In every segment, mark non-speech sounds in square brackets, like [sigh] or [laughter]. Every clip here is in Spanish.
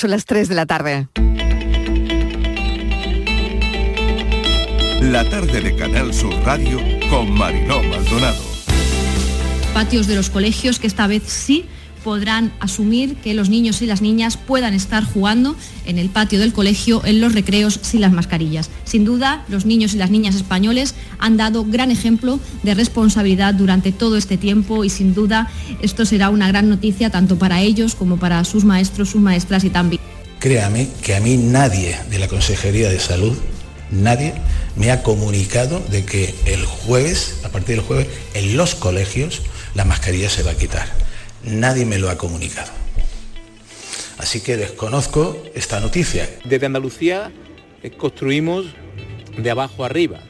Son las 3 de la tarde. La tarde de Canal Sur Radio con Mariló Maldonado. Patios de los colegios que esta vez sí podrán asumir que los niños y las niñas puedan estar jugando en el patio del colegio en los recreos sin las mascarillas. Sin duda, los niños y las niñas españoles han dado gran ejemplo de responsabilidad durante todo este tiempo y sin duda esto será una gran noticia tanto para ellos como para sus maestros, sus maestras y también. Créame que a mí nadie de la Consejería de Salud, nadie me ha comunicado de que el jueves, a partir del jueves, en los colegios la mascarilla se va a quitar nadie me lo ha comunicado. Así que desconozco esta noticia. Desde Andalucía eh, construimos de abajo arriba.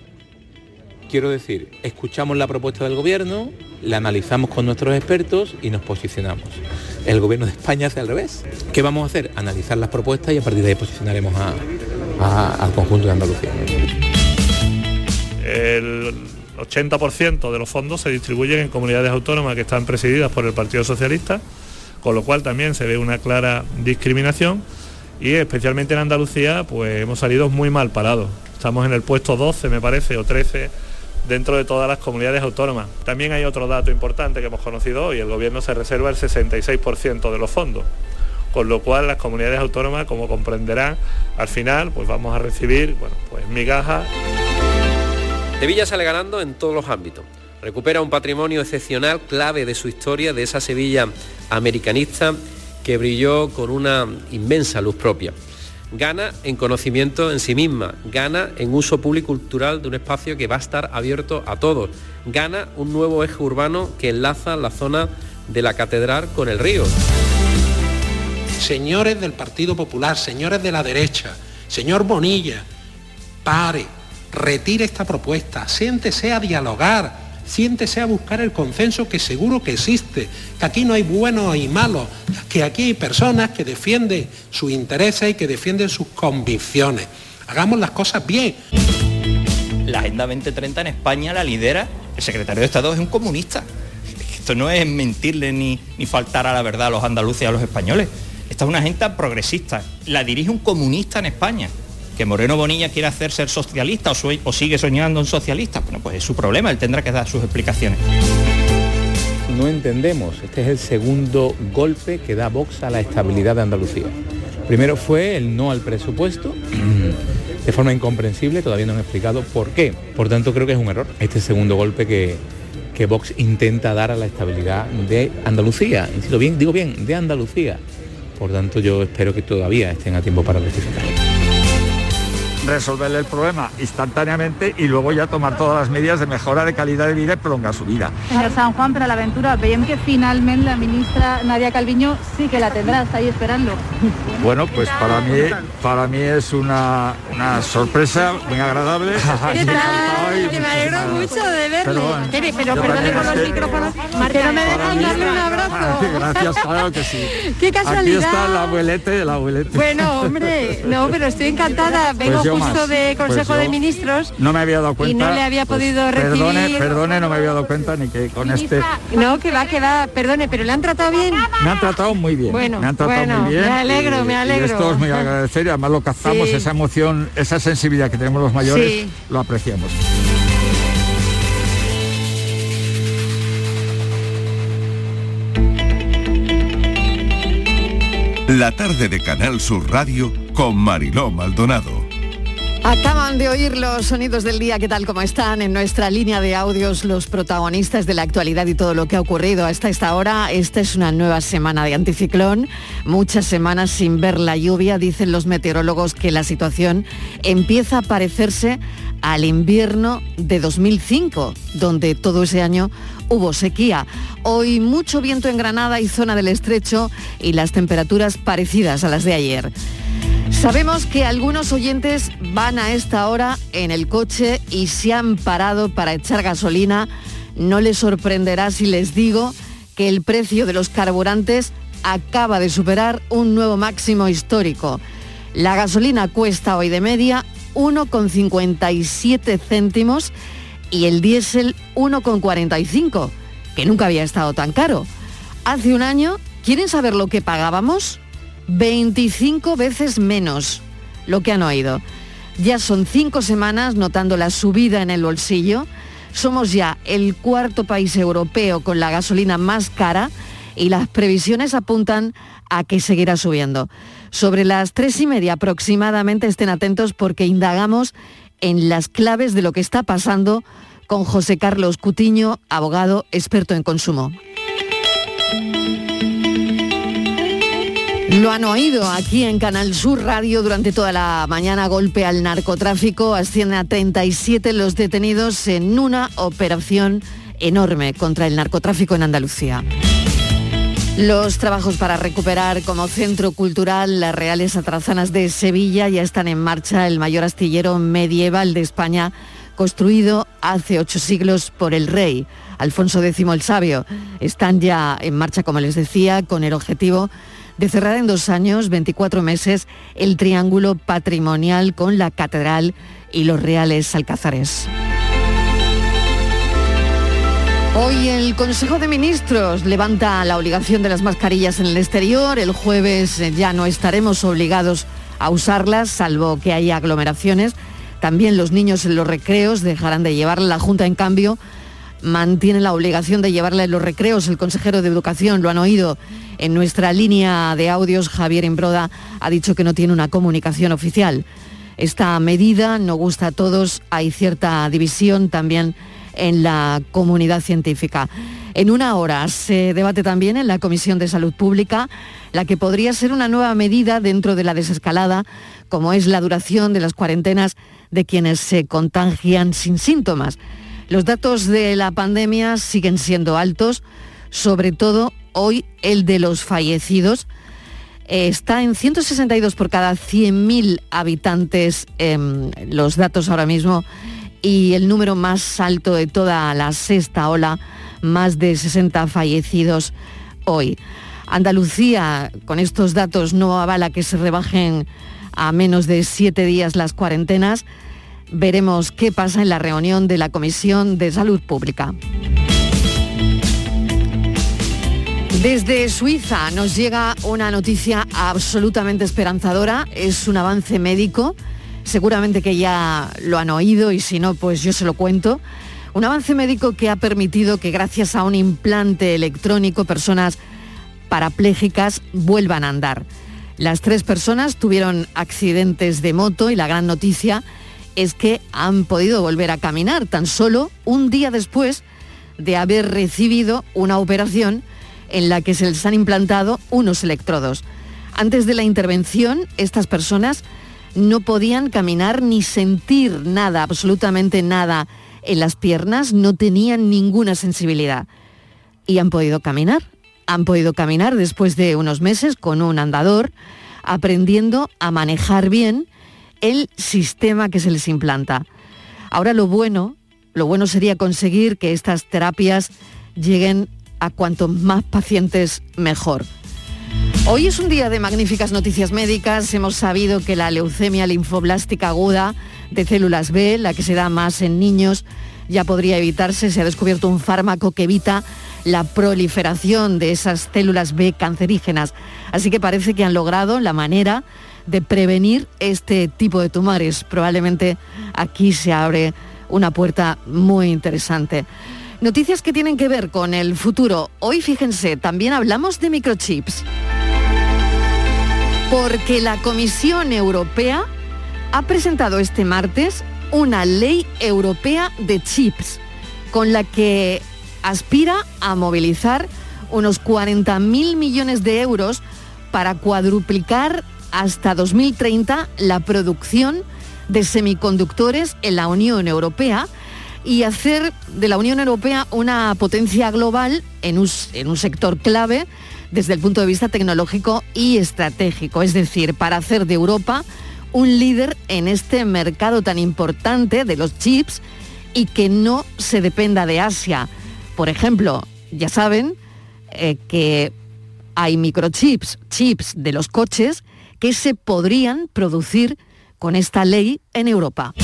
Quiero decir, escuchamos la propuesta del gobierno, la analizamos con nuestros expertos y nos posicionamos. El gobierno de España hace al revés. ¿Qué vamos a hacer? Analizar las propuestas y a partir de ahí posicionaremos al conjunto de Andalucía. El 80% de los fondos se distribuyen en comunidades autónomas que están presididas por el Partido Socialista, con lo cual también se ve una clara discriminación y especialmente en Andalucía pues hemos salido muy mal parados. Estamos en el puesto 12 me parece o 13 dentro de todas las comunidades autónomas. También hay otro dato importante que hemos conocido hoy, el gobierno se reserva el 66% de los fondos, con lo cual las comunidades autónomas, como comprenderán, al final pues vamos a recibir bueno, pues migajas. Sevilla sale ganando en todos los ámbitos. Recupera un patrimonio excepcional, clave de su historia, de esa Sevilla americanista que brilló con una inmensa luz propia. Gana en conocimiento en sí misma, gana en uso público cultural de un espacio que va a estar abierto a todos, gana un nuevo eje urbano que enlaza la zona de la catedral con el río. Señores del Partido Popular, señores de la derecha, señor Bonilla, pare, retire esta propuesta, siéntese a dialogar, siéntese a buscar el consenso que seguro que existe, que aquí no hay buenos y malos, que aquí hay personas que defienden sus intereses y que defienden sus convicciones. Hagamos las cosas bien. La Agenda 2030 en España la lidera el secretario de Estado, es un comunista. Esto no es mentirle ni, ni faltar a la verdad a los andaluces y a los españoles. Esta es una agenda progresista. La dirige un comunista en España que Moreno Bonilla quiere hacer ser socialista o, sigue soñando en socialista, bueno, pues es su problema, él tendrá que dar sus explicaciones. No entendemos, este es el segundo golpe que da Vox a la estabilidad de Andalucía. Primero fue el no al presupuesto, [clears throat] de forma incomprensible, todavía no han explicado por qué. Por tanto, creo que es un error este segundo golpe que, que Vox intenta dar a la estabilidad de Andalucía. Insisto bien, digo bien, de Andalucía. Por tanto, yo espero que todavía estén a tiempo para rectificar resolverle el problema instantáneamente y luego ya tomar todas las medidas de mejora de calidad de vida y prolongar su vida. Señor San Juan, pero la aventura, veiem que finalmente la ministra Nadia Calviño sí que la tendrá, está ahí esperando. Bueno, pues para mí, para mí es una, una sorpresa muy agradable. ¿Qué tal? Que me alegro mucho de verle. Pero, pero perdone con los micrófonos, que no me dejan darle un abrazo. Gracias, claro que sí. [laughs] Qué casualidad. Aquí está el abuelete, el abuelete. Bueno, hombre, no, pero estoy encantada. Vengo pues justo de pues Consejo de Ministros. No me había dado cuenta. Y no le había pues podido recibir. Perdone, perdone, no me había dado cuenta ni que con este. No, que va, que va, perdone, pero le han tratado bien. Me han tratado muy bien. Bueno, me han tratado bueno, muy bien. Me alegro, me alegro. Y esto es muy agradecer y además lo cazamos, esa emoción, esa sensibilidad que tenemos los mayores, lo apreciamos. La tarde de Canal Sur Radio con Mariló Maldonado. Acaban de oír los sonidos del día, ¿qué tal como están? En nuestra línea de audios, los protagonistas de la actualidad y todo lo que ha ocurrido hasta esta hora. Esta es una nueva semana de anticiclón, muchas semanas sin ver la lluvia. Dicen los meteorólogos que la situación empieza a parecerse al invierno de 2005, donde todo ese año hubo sequía. Hoy mucho viento en Granada y zona del estrecho y las temperaturas parecidas a las de ayer. Sabemos que algunos oyentes van a esta hora en el coche y se han parado para echar gasolina. No les sorprenderá si les digo que el precio de los carburantes acaba de superar un nuevo máximo histórico. La gasolina cuesta hoy de media 1,57 céntimos y el diésel 1,45, que nunca había estado tan caro. Hace un año, ¿quieren saber lo que pagábamos? 25 veces menos lo que han oído. Ya son cinco semanas notando la subida en el bolsillo. Somos ya el cuarto país europeo con la gasolina más cara y las previsiones apuntan a que seguirá subiendo. Sobre las tres y media aproximadamente estén atentos porque indagamos en las claves de lo que está pasando con José Carlos Cutiño, abogado experto en consumo. Lo han oído aquí en Canal Sur Radio durante toda la mañana. Golpe al narcotráfico. Asciende a 37 los detenidos en una operación enorme contra el narcotráfico en Andalucía. Los trabajos para recuperar como centro cultural las Reales Atrazanas de Sevilla ya están en marcha. El mayor astillero medieval de España, construido hace ocho siglos por el rey Alfonso X el Sabio, están ya en marcha, como les decía, con el objetivo de cerrar en dos años, 24 meses, el triángulo patrimonial con la catedral y los reales alcázares. Hoy el Consejo de Ministros levanta la obligación de las mascarillas en el exterior. El jueves ya no estaremos obligados a usarlas, salvo que haya aglomeraciones. También los niños en los recreos dejarán de llevarla. La Junta, en cambio, mantiene la obligación de llevarla en los recreos. El consejero de Educación, lo han oído en nuestra línea de audios, Javier Imbroda ha dicho que no tiene una comunicación oficial. Esta medida no gusta a todos, hay cierta división también en la comunidad científica. En una hora se debate también en la Comisión de Salud Pública la que podría ser una nueva medida dentro de la desescalada, como es la duración de las cuarentenas de quienes se contagian sin síntomas. Los datos de la pandemia siguen siendo altos, sobre todo hoy el de los fallecidos. está en 162 por cada 100.000 habitantes, los datos ahora mismo, y el número más alto de toda la sexta ola, más de 60 fallecidos hoy. Andalucía, con estos datos, no avala que se rebajen a menos de siete días las cuarentenas veremos qué pasa en la reunión de la Comisión de Salud Pública. Desde Suiza nos llega una noticia absolutamente esperanzadora, es un avance médico, seguramente que ya lo han oído y si no, pues yo se lo cuento. Un avance médico que ha permitido que gracias a un implante electrónico personas parapléjicas vuelvan a andar. Las tres personas tuvieron accidentes de moto y la gran noticia es que han podido volver a caminar tan solo un día después de haber recibido una operación en la que se les han implantado unos electrodos. Antes de la intervención, estas personas no podían caminar ni sentir nada, absolutamente nada en las piernas, no tenían ninguna sensibilidad. Y han podido caminar, han podido caminar después de unos meses con un andador, aprendiendo a manejar bien el sistema que se les implanta. Ahora lo bueno, lo bueno sería conseguir que estas terapias lleguen a cuantos más pacientes mejor. Hoy es un día de magníficas noticias médicas. Hemos sabido que la leucemia linfoblástica aguda de células B, la que se da más en niños, ya podría evitarse. Se ha descubierto un fármaco que evita la proliferación de esas células B cancerígenas. Así que parece que han logrado la manera de prevenir este tipo de tumores. Probablemente aquí se abre una puerta muy interesante. Noticias que tienen que ver con el futuro. Hoy fíjense, también hablamos de microchips. Porque la Comisión Europea ha presentado este martes una ley europea de chips con la que aspira a movilizar unos 40.000 millones de euros para cuadruplicar hasta 2030 la producción de semiconductores en la Unión Europea y hacer de la Unión Europea una potencia global en un, sector clave desde el punto de vista tecnológico y estratégico, es decir, para hacer de Europa un líder en este mercado tan importante de los chips y que no se dependa de Asia. Por ejemplo, ya saben eh, que hay microchips, chips de los coches, que se podrían producir con esta ley en Europa.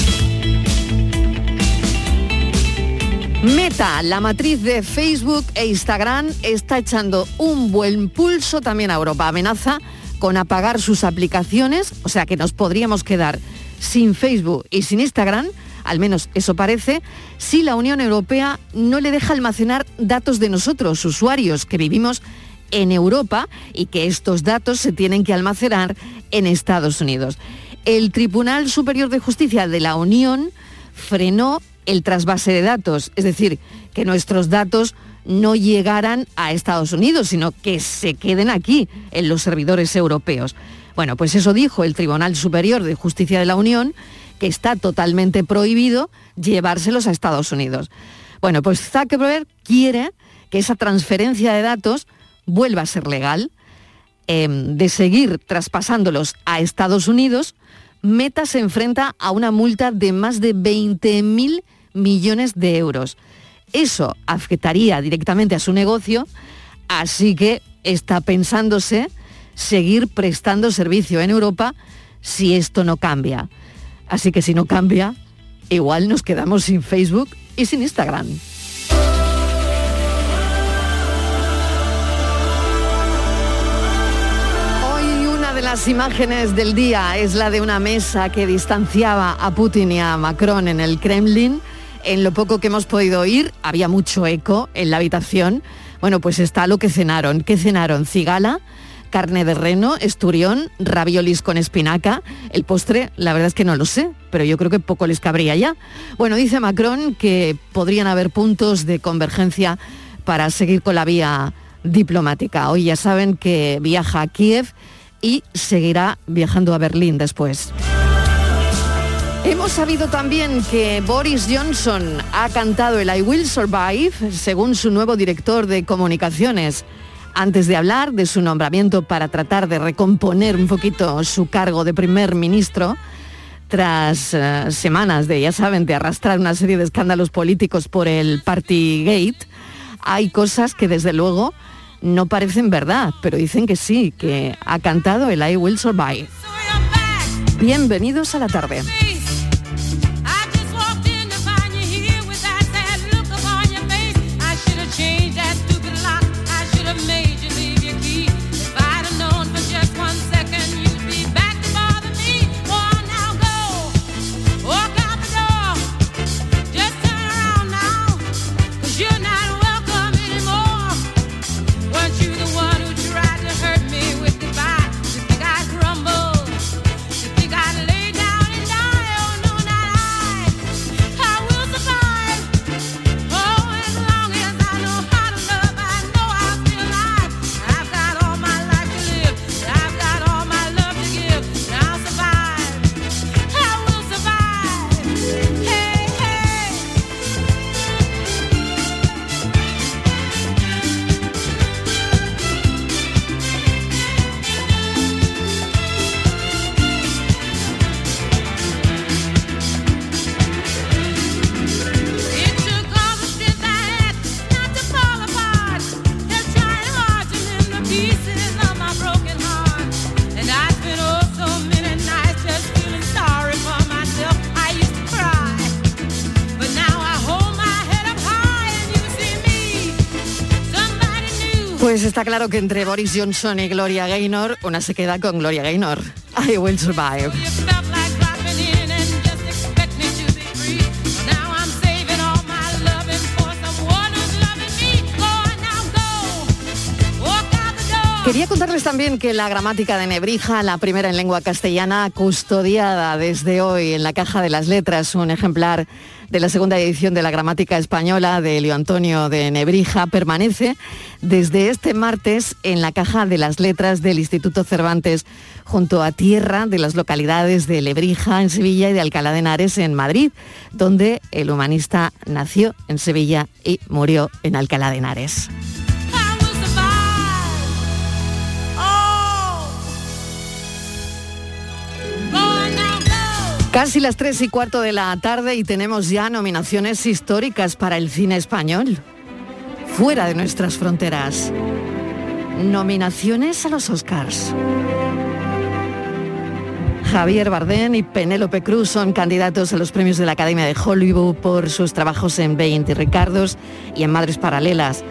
Meta, la matriz de Facebook e Instagram, está echando un buen pulso también a Europa. Amenaza con apagar sus aplicaciones, o sea que nos podríamos quedar sin Facebook y sin Instagram, al menos eso parece, si la Unión Europea no le deja almacenar datos de nosotros, usuarios que vivimos en Europa y que estos datos se tienen que almacenar en Estados Unidos. El Tribunal Superior de Justicia de la Unión frenó el trasvase de datos, es decir, que nuestros datos no llegaran a Estados Unidos, sino que se queden aquí, en los servidores europeos. Bueno, pues eso dijo el Tribunal Superior de Justicia de la Unión, que está totalmente prohibido llevárselos a Estados Unidos. Bueno, pues Zuckerberg quiere que esa transferencia de datos vuelva a ser legal, em, de seguir traspasándolos a Estados Unidos, Meta se enfrenta a una multa de más de 20.000 millones de euros. Eso afectaría directamente a su negocio, así que está pensándose seguir prestando servicio en Europa si esto no cambia. Así que si no cambia, igual nos quedamos sin Facebook y sin Instagram. Hoy una de las imágenes del día es la de una mesa que distanciaba a Putin y a Macron en el Kremlin. En lo poco que hemos podido oír, había mucho eco en la habitación. Bueno, pues está lo que cenaron. ¿Qué cenaron? Cigala, carne de reno, esturión, raviolis con espinaca. El postre, la verdad es que no lo sé, pero yo creo que poco les cabría ya. Bueno, dice Macron que podrían haber puntos de convergencia para seguir con la vía diplomática. Hoy ya saben que viaja a Kiev y seguirá viajando a Berlín después. Hemos sabido también que Boris Johnson ha cantado el I Will Survive según su nuevo director de comunicaciones antes de hablar de su nombramiento para tratar de recomponer un poquito su cargo de primer ministro, tras eh, semanas de, ya saben, de arrastrar una serie de escándalos políticos por el Partygate, hay cosas que desde luego no parecen verdad, pero dicen que sí, que ha cantado el I Will Survive. Bienvenidos a la tarde. Está claro que entre Boris Johnson y Gloria Gaynor, una se queda con Gloria Gaynor. I will survive. Quería contarles también que la gramática de Nebrija, la primera en lengua castellana, custodiada desde hoy en la caja de las letras, un ejemplar de la segunda edición de la gramática española de Leo Antonio de Nebrija, permanece desde este martes en la caja de las letras del Instituto Cervantes junto a tierra de las localidades de Lebrija en Sevilla y de Alcalá de Henares en Madrid, donde el humanista nació en Sevilla y murió en Alcalá de Henares. Casi las tres y cuarto de la tarde y tenemos ya nominaciones históricas para el cine español, fuera de nuestras fronteras. Nominaciones a los Oscars. Javier Bardem y Penélope Cruz son candidatos a los premios de la Academia de Hollywood por sus trabajos en 20 Ricardos y en Madres Paralelas.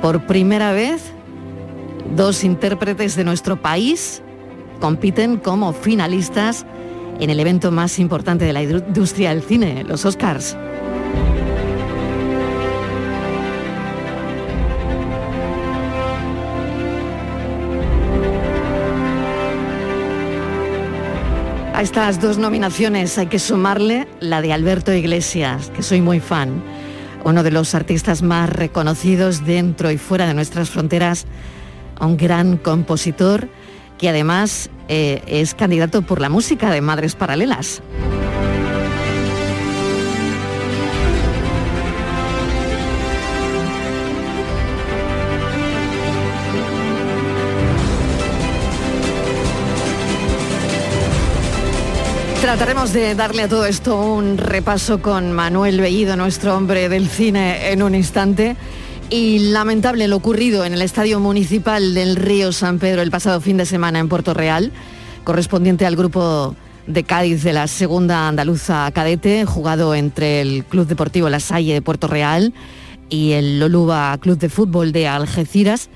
Por primera vez, dos intérpretes de nuestro país compiten como finalistas en el evento más importante de la industria del cine, los Oscars. A estas dos nominaciones hay que sumarle la de Alberto Iglesias, que soy muy fan, uno de los artistas más reconocidos dentro y fuera de nuestras fronteras, un gran compositor que además eh, es candidato por la música de Madres Paralelas. Trataremos de darle a todo esto un repaso con Manuel Bellido, nuestro hombre del cine, en un instante. Y lamentable lo ocurrido en el Estadio Municipal del Río San Pedro el pasado fin de semana en Puerto Real, correspondiente al grupo de Cádiz de la segunda andaluza cadete, jugado entre el Club Deportivo La Salle de Puerto Real y el Loluba Club de Fútbol de Algeciras.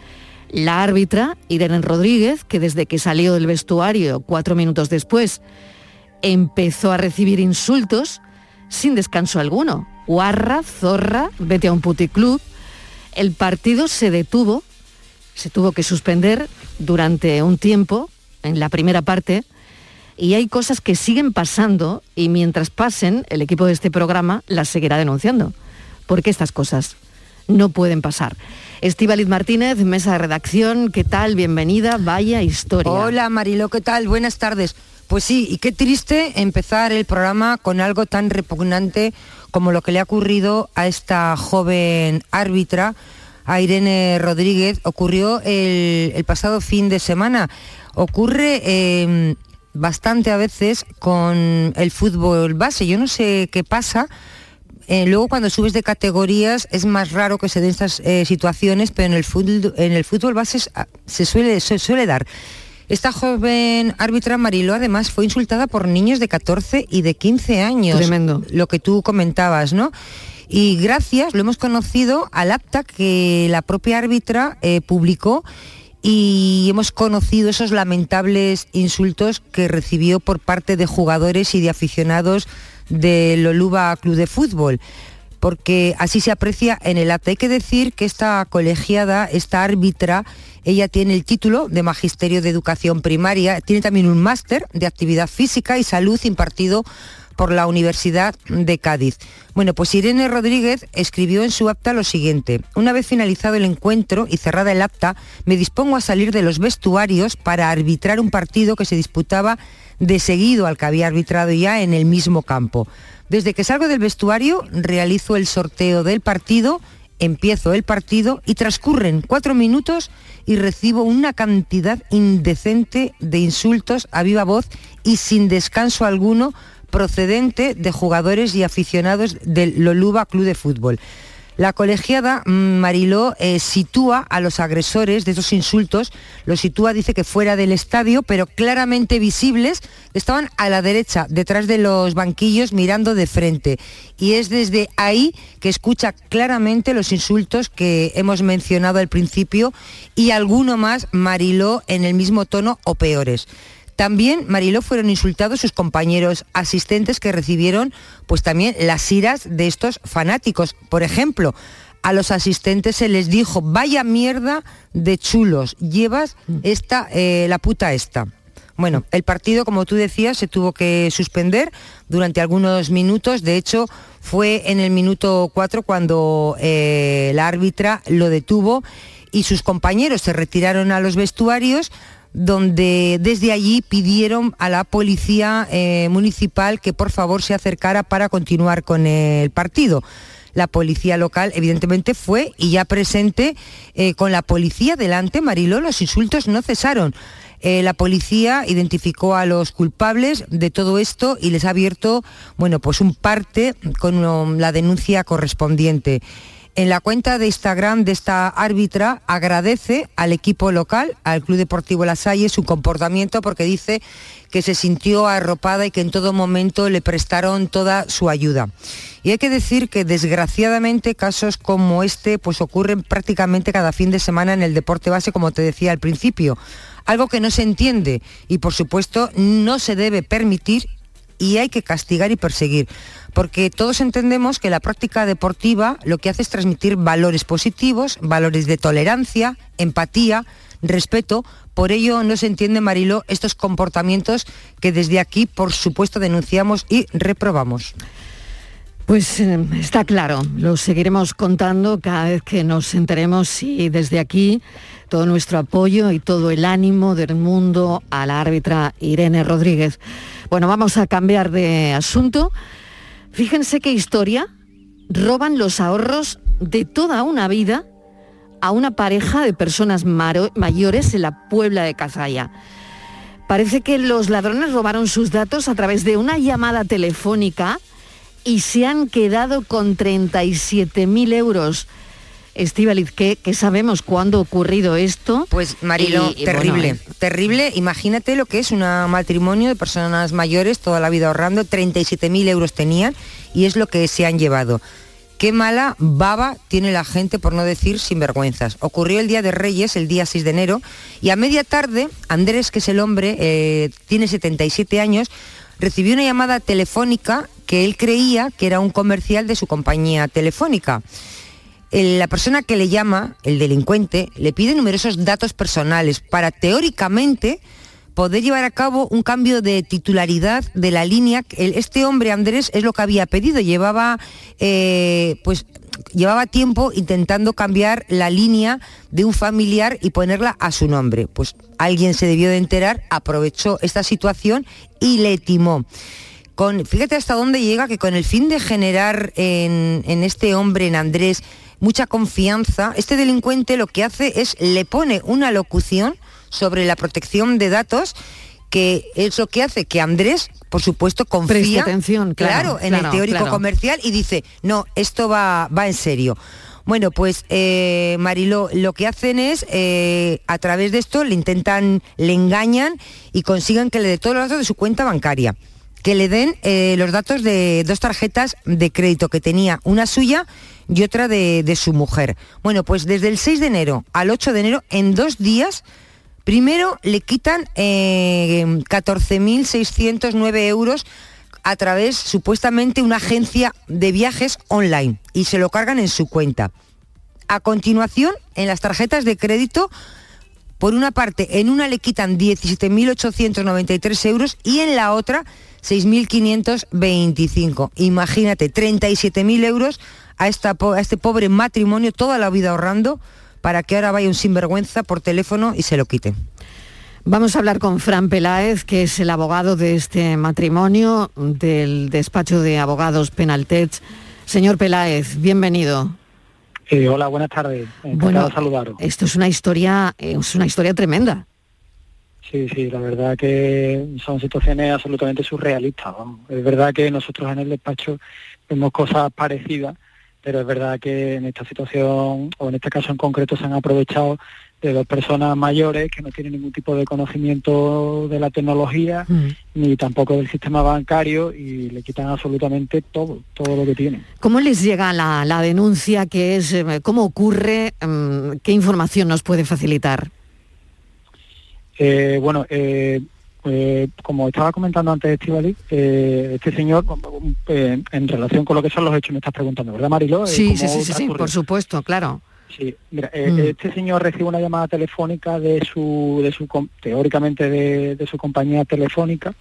La árbitra, Irene Rodríguez, que desde que salió del vestuario cuatro minutos después empezó a recibir insultos sin descanso alguno. Guarra, zorra, vete a un puticlub. El partido se detuvo, se tuvo que suspender durante un tiempo, en la primera parte, y hay cosas que siguen pasando y mientras pasen, el equipo de este programa las seguirá denunciando. Porque estas cosas no pueden pasar. Estíbaliz Martínez, mesa de redacción, ¿qué tal? Bienvenida, vaya historia. Hola Marilo, ¿qué tal? Buenas tardes. Pues sí, y qué triste empezar el programa con algo tan repugnante como lo que le ha ocurrido a esta joven árbitra, a Irene Rodríguez, ocurrió el, pasado fin de semana. Ocurre em, bastante a veces con el fútbol base. Yo no sé qué pasa. Eh, luego cuando subes de categorías es más raro que se den estas eh, situaciones, pero en el fútbol, en el fútbol base se suele, se suele dar. Esta joven árbitra Mariló además fue insultada por niños de 14 y de 15 años. Tremendo. Lo que tú comentabas, ¿no? Y gracias, lo hemos conocido al acta que la propia árbitra eh, publicó y hemos conocido esos lamentables insultos que recibió por parte de jugadores y de aficionados del Oluba Club de Fútbol porque así se aprecia en el acta. Hay que decir que esta colegiada, esta árbitra, ella tiene el título de Magisterio de Educación Primaria, tiene también un máster de Actividad Física y Salud impartido por la Universidad de Cádiz. Bueno, pues Irene Rodríguez escribió en su acta lo siguiente. Una vez finalizado el encuentro y cerrada el acta, me dispongo a salir de los vestuarios para arbitrar un partido que se disputaba de seguido al que había arbitrado ya en el mismo campo. Desde que salgo del vestuario, realizo el sorteo del partido, empiezo el partido y transcurren cuatro minutos y recibo una cantidad indecente de insultos a viva voz y sin descanso alguno procedente de jugadores y aficionados del Loluba Club de Fútbol. La colegiada mm, Mariló eh, sitúa a los agresores de esos insultos, los sitúa, dice que fuera del estadio, pero claramente visibles, estaban a la derecha, detrás de los banquillos, mirando de frente. Y es desde ahí que escucha claramente los insultos que hemos mencionado al principio y alguno más Mariló en el mismo tono o peores. También, Mariló, fueron insultados sus compañeros asistentes que recibieron pues también las iras de estos fanáticos. Por ejemplo, a los asistentes se les dijo, vaya mierda de chulos, llevas esta, eh, la puta esta. Bueno, el partido, como tú decías, se tuvo que suspender durante algunos minutos. De hecho, fue en el minuto 4 cuando eh, la árbitra lo detuvo y sus compañeros se retiraron a los vestuarios donde desde allí pidieron a la policía eh, municipal que por favor se acercara para continuar con el partido. La policía local evidentemente fue y ya presente eh, con la policía delante, Mariló, los insultos no cesaron. Eh, la policía identificó a los culpables de todo esto y les ha abierto, bueno, pues un parte con la denuncia correspondiente. En la cuenta de Instagram de esta árbitra agradece al equipo local, al Club Deportivo La Salle, su comportamiento porque dice que se sintió arropada y que en todo momento le prestaron toda su ayuda. Y hay que decir que desgraciadamente casos como este pues ocurren prácticamente cada fin de semana en el deporte base, como te decía al principio. Algo que no se entiende y por supuesto no se debe permitir y hay que castigar y perseguir. Porque todos entendemos que la práctica deportiva lo que hace es transmitir valores positivos, valores de tolerancia, empatía, respeto. Por ello no se entiende, Marilo, estos comportamientos que desde aquí, por supuesto, denunciamos y reprobamos. Pues eh, está claro, lo seguiremos contando cada vez que nos enteremos y desde aquí todo nuestro apoyo y todo el ánimo del mundo a la árbitra Irene Rodríguez. Bueno, vamos a cambiar de asunto. Fíjense qué historia. Roban los ahorros de toda una vida a una pareja de personas mayores en la Puebla de Cazalla. Parece que los ladrones robaron sus datos a través de una llamada telefónica y se han quedado con 37.000 euros. Estivaliz, ¿qué, sabemos cuándo ha ocurrido esto? Pues Marilo, terrible, eh, terrible. Imagínate lo que es un matrimonio de personas mayores, toda la vida ahorrando, 37.000 euros tenían y es lo que se han llevado. Qué mala baba tiene la gente, por no decir sinvergüenzas. Ocurrió el Día de Reyes, el día 6 de enero, y a media tarde, Andrés, que es el hombre, eh, tiene 77 años, recibió una llamada telefónica que él creía que era un comercial de su compañía telefónica. La persona que le llama, el delincuente, le pide numerosos datos personales para teóricamente poder llevar a cabo un cambio de titularidad de la línea. Este hombre, Andrés, es lo que había pedido. Llevaba, eh, pues, llevaba tiempo intentando cambiar la línea de un familiar y ponerla a su nombre. Pues alguien se debió de enterar, aprovechó esta situación y le timó. Fíjate hasta dónde llega que con el fin de generar en, en este hombre, en Andrés, mucha confianza, este delincuente lo que hace es le pone una locución sobre la protección de datos que es lo que hace que Andrés, por supuesto, confía atención, claro, en el teórico comercial y dice, no, esto va, va en serio. Bueno, pues eh, Marilo, lo que hacen es, eh, a través de esto, le intentan, le engañan y consigan que le dé todos los datos de su cuenta bancaria. Que le den eh, los datos de dos tarjetas de crédito que tenía, una suya y otra de, su mujer. Bueno, pues desde el 6 de enero al 8 de enero, en dos días, Primero le quitan 14.609 eh, euros a través supuestamente una agencia de viajes online y se lo cargan en su cuenta. A continuación, en las tarjetas de crédito, por una parte, en una le quitan 17.893 euros y en la otra 6.525. Imagínate, 37.000 euros a, esta, a este pobre matrimonio toda la vida ahorrando para que ahora vaya un sinvergüenza por teléfono y se lo quite. Vamos a hablar con Fran Peláez, que es el abogado de este matrimonio del despacho de abogados Penaltech. Señor Peláez, bienvenido. hola, buenas tardes. Encantado bueno, saludaros. Esto es una historia, es una historia tremenda. Sí, sí, la verdad que son situaciones absolutamente surrealistas. Es verdad que nosotros en el despacho vemos cosas parecidas, pero es verdad que en esta situación, o en este caso en concreto, se han aprovechado de dos personas mayores que no tienen ningún tipo de conocimiento de la tecnología mm. ni tampoco del sistema bancario y le quitan absolutamente todo, todo lo que tienen. ¿Cómo les llega la, denuncia? ¿Qué es, eh, ¿Cómo ocurre? Mm, ¿Qué información nos puede facilitar? Eh, bueno, eh, pues, como estaba comentando antes Estivali, eh, este señor, eh, en relación con lo que son los hechos, me estás preguntando, ¿verdad, Mariló? Eh, sí, sí, sí, sí, por supuesto, claro. Sí, mira, mm. este señor recibe una llamada telefónica de su, de su teóricamente de, su compañía telefónica,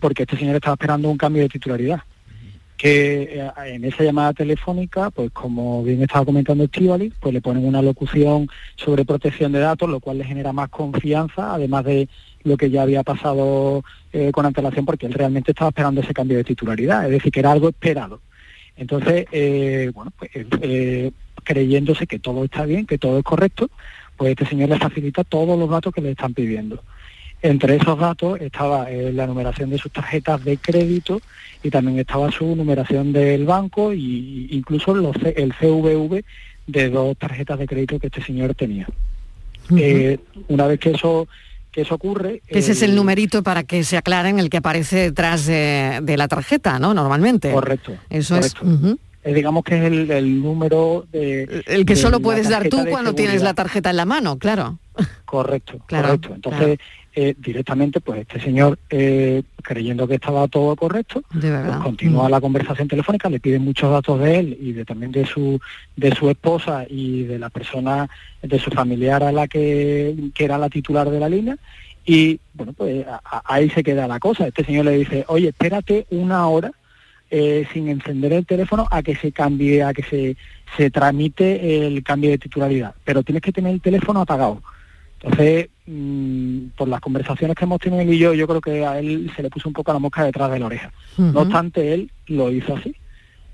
porque este señor estaba esperando un cambio de titularidad que en esa llamada telefónica, pues como bien estaba comentando Estivali, pues le ponen una locución sobre protección de datos, lo cual le genera más confianza, además de lo que ya había pasado eh, con antelación porque él realmente estaba esperando ese cambio de titularidad, es decir, que era algo esperado. Entonces, eh, bueno, pues eh, creyéndose que todo está bien, que todo es correcto, pues este señor le facilita todos los datos que le están pidiendo. Entre esos datos estaba eh, la numeración de sus tarjetas de crédito y también estaba su numeración del banco y incluso los, el CVV de dos tarjetas de crédito que este señor tenía. Eh, una vez que eso que eso ocurre. ese es el numerito para que se aclaren el que aparece detrás de, la tarjeta, ¿no? Normalmente. Correcto. Eso es. Eh, digamos que es el, número de... El que solo puedes dar tú cuando tienes la tarjeta en la mano, claro. Correcto, claro, correcto. Entonces, eh, directamente, pues este señor, eh, creyendo que estaba todo correcto, pues, continúa mm. la conversación telefónica, le piden muchos datos de él y de, también de su, de su esposa y de la persona, de su familiar a la que, que era la titular de la línea, y bueno, pues ahí se queda la cosa. Este señor le dice, oye, espérate una hora eh, sin encender el teléfono a que se cambie, a que se, se tramite el cambio de titularidad, pero tienes que tener el teléfono apagado. Entonces, por las conversaciones que hemos tenido él y yo, yo creo que a él se le puso un poco la mosca detrás de la oreja. No obstante, él lo hizo así.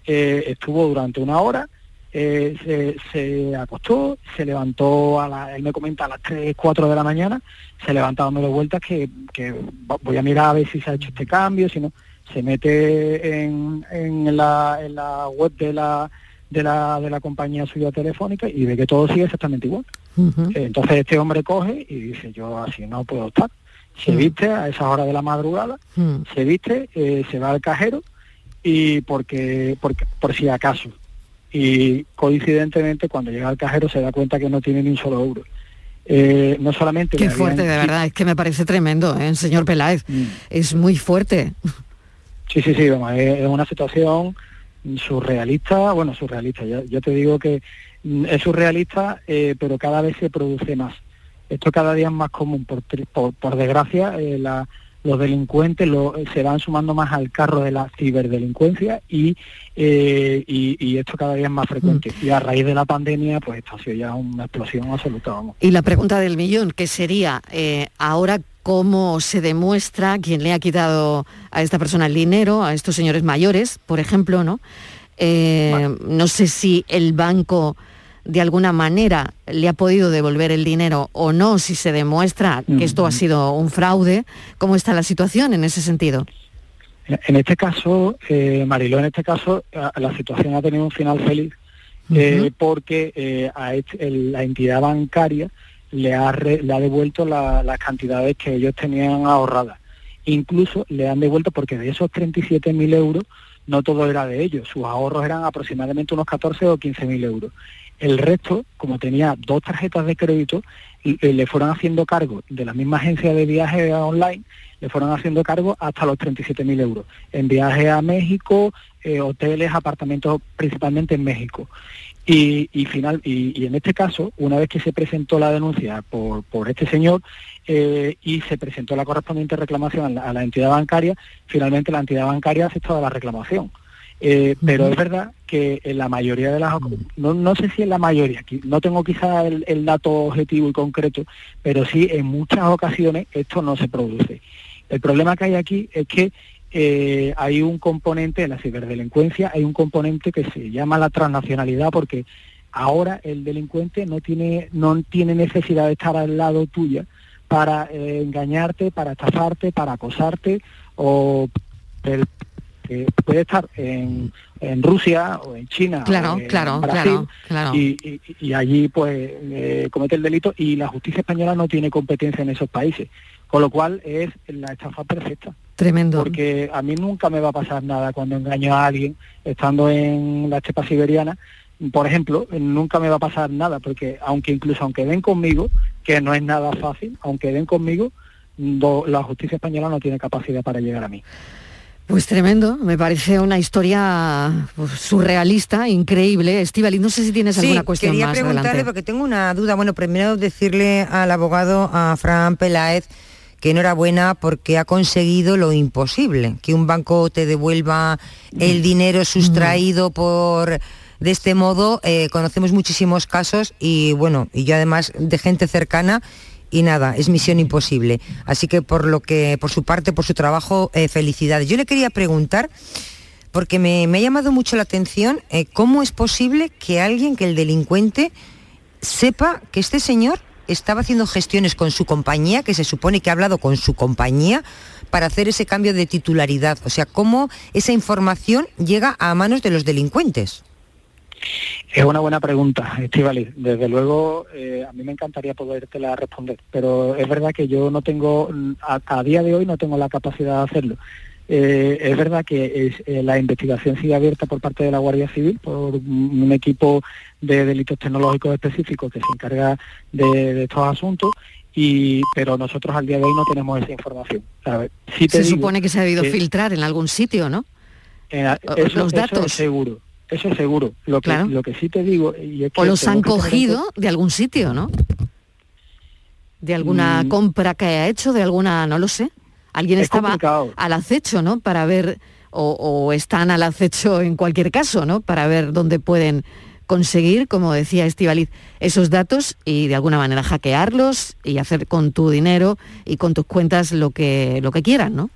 Eh, estuvo durante una hora, eh, se, acostó, se levantó, a la, él me comenta a las 3, 4 de la mañana, se levanta dándole vueltas que, que voy a mirar a ver si se ha hecho este cambio, si no, se mete en, en, la, en la web de la de la, de la compañía suya telefónica y ve que todo sigue exactamente igual. Entonces este hombre coge y dice, yo así no puedo estar. Se viste a esas horas de la madrugada, se viste, eh, se va al cajero y porque, porque por si acaso. Y coincidentemente cuando llega al cajero se da cuenta que no tiene ni un solo euro. Eh, no solamente... Qué fuerte, de verdad, es que me parece tremendo, ¿eh, señor Peláez. Mm. Es muy fuerte. Sí, sí, sí, es una situación surrealista, bueno, surrealista, ya, yo te digo que mm, es surrealista, eh, pero cada vez se produce más. Esto cada día es más común, por, por, desgracia, eh, los delincuentes lo, se van sumando más al carro de la ciberdelincuencia y, eh, y, esto cada día es más frecuente. Mm. Y a raíz de la pandemia, pues esto ha sido ya una explosión absoluta. Vamos. Y la pregunta del millón, que sería, ahora cómo se demuestra quién le ha quitado a esta persona el dinero, a estos señores mayores, por ejemplo, ¿no? Eh, no sé si el banco de alguna manera le ha podido devolver el dinero o no, si se demuestra que esto ha sido un fraude. ¿Cómo está la situación en ese sentido? En este caso, eh, Mariló, en este caso, la situación ha tenido un final feliz eh, porque eh, a la entidad bancaria le ha, le ha devuelto las cantidades que ellos tenían ahorradas. Incluso le han devuelto, porque de esos 37.000 euros, no todo era de ellos, sus ahorros eran aproximadamente unos 14 o 15.000 euros. El resto, como tenía dos tarjetas de crédito, le fueron haciendo cargo de la misma agencia de viaje online, le fueron haciendo cargo hasta los 37.000 euros, en viajes a México, eh, hoteles, apartamentos principalmente en México. Y, final, y, en este caso, una vez que se presentó la denuncia por, por este señor eh, y se presentó la correspondiente reclamación a la, entidad bancaria, finalmente la entidad bancaria ha aceptado la reclamación. Eh, pero es verdad que en la mayoría de las... No, no sé si en la mayoría, no tengo quizá el, el dato objetivo y concreto, pero sí en muchas ocasiones esto no se produce. El problema que hay aquí es que eh, hay un componente en la ciberdelincuencia, hay un componente que se llama la transnacionalidad porque ahora el delincuente no tiene, no tiene necesidad de estar al lado tuya para eh, engañarte, para estafarte, para acosarte o puede estar en, Rusia o en China claro, en claro, Brasil, claro, Y, allí pues eh, comete el delito y la justicia española no tiene competencia en esos países. Con lo cual es la estafa perfecta. Tremendo. Porque a mí nunca me va a pasar nada cuando engaño a alguien estando en la estepa siberiana. Por ejemplo, nunca me va a pasar nada, porque aunque incluso aunque den conmigo, que no es nada fácil, aunque den conmigo, la justicia española no tiene capacidad para llegar a mí. Pues tremendo, me parece una historia pues, surrealista, increíble. Estivali, no sé si tienes alguna cuestión quería preguntarle porque tengo una duda. Bueno, primero decirle al abogado, a Fran Peláez, que enhorabuena porque ha conseguido lo imposible, que un banco te devuelva el dinero sustraído por de este modo. Eh, conocemos muchísimos casos y bueno, y yo además de gente cercana y nada, es misión imposible. Así que por lo que, por su parte, por su trabajo, eh, felicidades. Yo le quería preguntar, porque me, ha llamado mucho la atención, eh, cómo es posible que alguien, que el delincuente, sepa que este señor estaba haciendo gestiones con su compañía, que se supone que ha hablado con su compañía para hacer ese cambio de titularidad. O sea, ¿cómo esa información llega a manos de los delincuentes? Es una buena pregunta, Estivali. Desde luego, eh, a mí me encantaría podértela responder, pero es verdad que yo no tengo, a, a día de hoy no tengo la capacidad de hacerlo. Eh, es verdad que es, eh, la investigación sigue abierta por parte de la Guardia Civil, por un equipo de delitos tecnológicos específicos que se encarga de, de estos asuntos, y, pero nosotros al día de hoy no tenemos esa información. ¿sabes? Sí te Se digo supone que se ha debido que- filtrar en algún sitio, ¿no? eh, eso, los eso datos. es seguro, eso es seguro. Lo que, Claro. lo que sí te digo... Y es O los han que cogido de algún sitio, ¿no? De alguna Mm. compra que haya hecho, de alguna, no lo sé. Alguien Es estaba complicado. al acecho, ¿no? Para ver, o, o están al acecho en cualquier caso, ¿no? Para ver dónde pueden conseguir, como decía Estivaliz, esos datos y de alguna manera hackearlos y hacer con tu dinero y con tus cuentas lo que, lo que quieran, ¿no?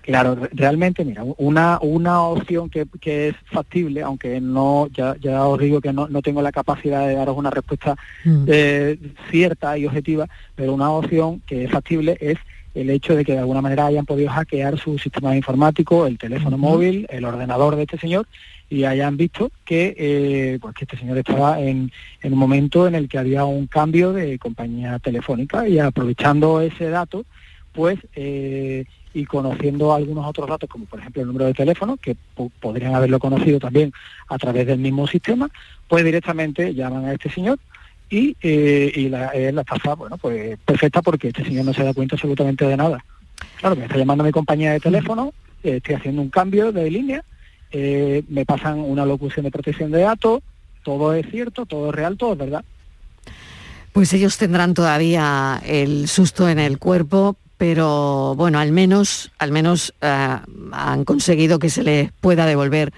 Claro, re- realmente, mira, una, una opción que, que es factible, aunque no, ya, ya os digo que no, no tengo la capacidad de daros una respuesta Mm. eh, cierta y objetiva, pero una opción que es factible es el hecho de que de alguna manera hayan podido hackear su sistema informático, el teléfono móvil, el ordenador de este señor y hayan visto que, eh, pues que este señor estaba en, en un momento en el que había un cambio de compañía telefónica y aprovechando ese dato, pues eh, y conociendo algunos otros datos, como por ejemplo el número de teléfono, que po- podrían haberlo conocido también a través del mismo sistema, pues directamente llaman a este señor y, eh, y la, es la estafa, bueno, pues perfecta porque este señor no se da cuenta absolutamente de nada. Claro, me está llamando mi compañía de teléfono, eh, estoy haciendo un cambio de línea, eh, me pasan una locución de protección de datos, todo es cierto, todo es real, todo es verdad. Pues ellos tendrán todavía el susto en el cuerpo, pero bueno, al menos, al menos han conseguido que se les pueda devolver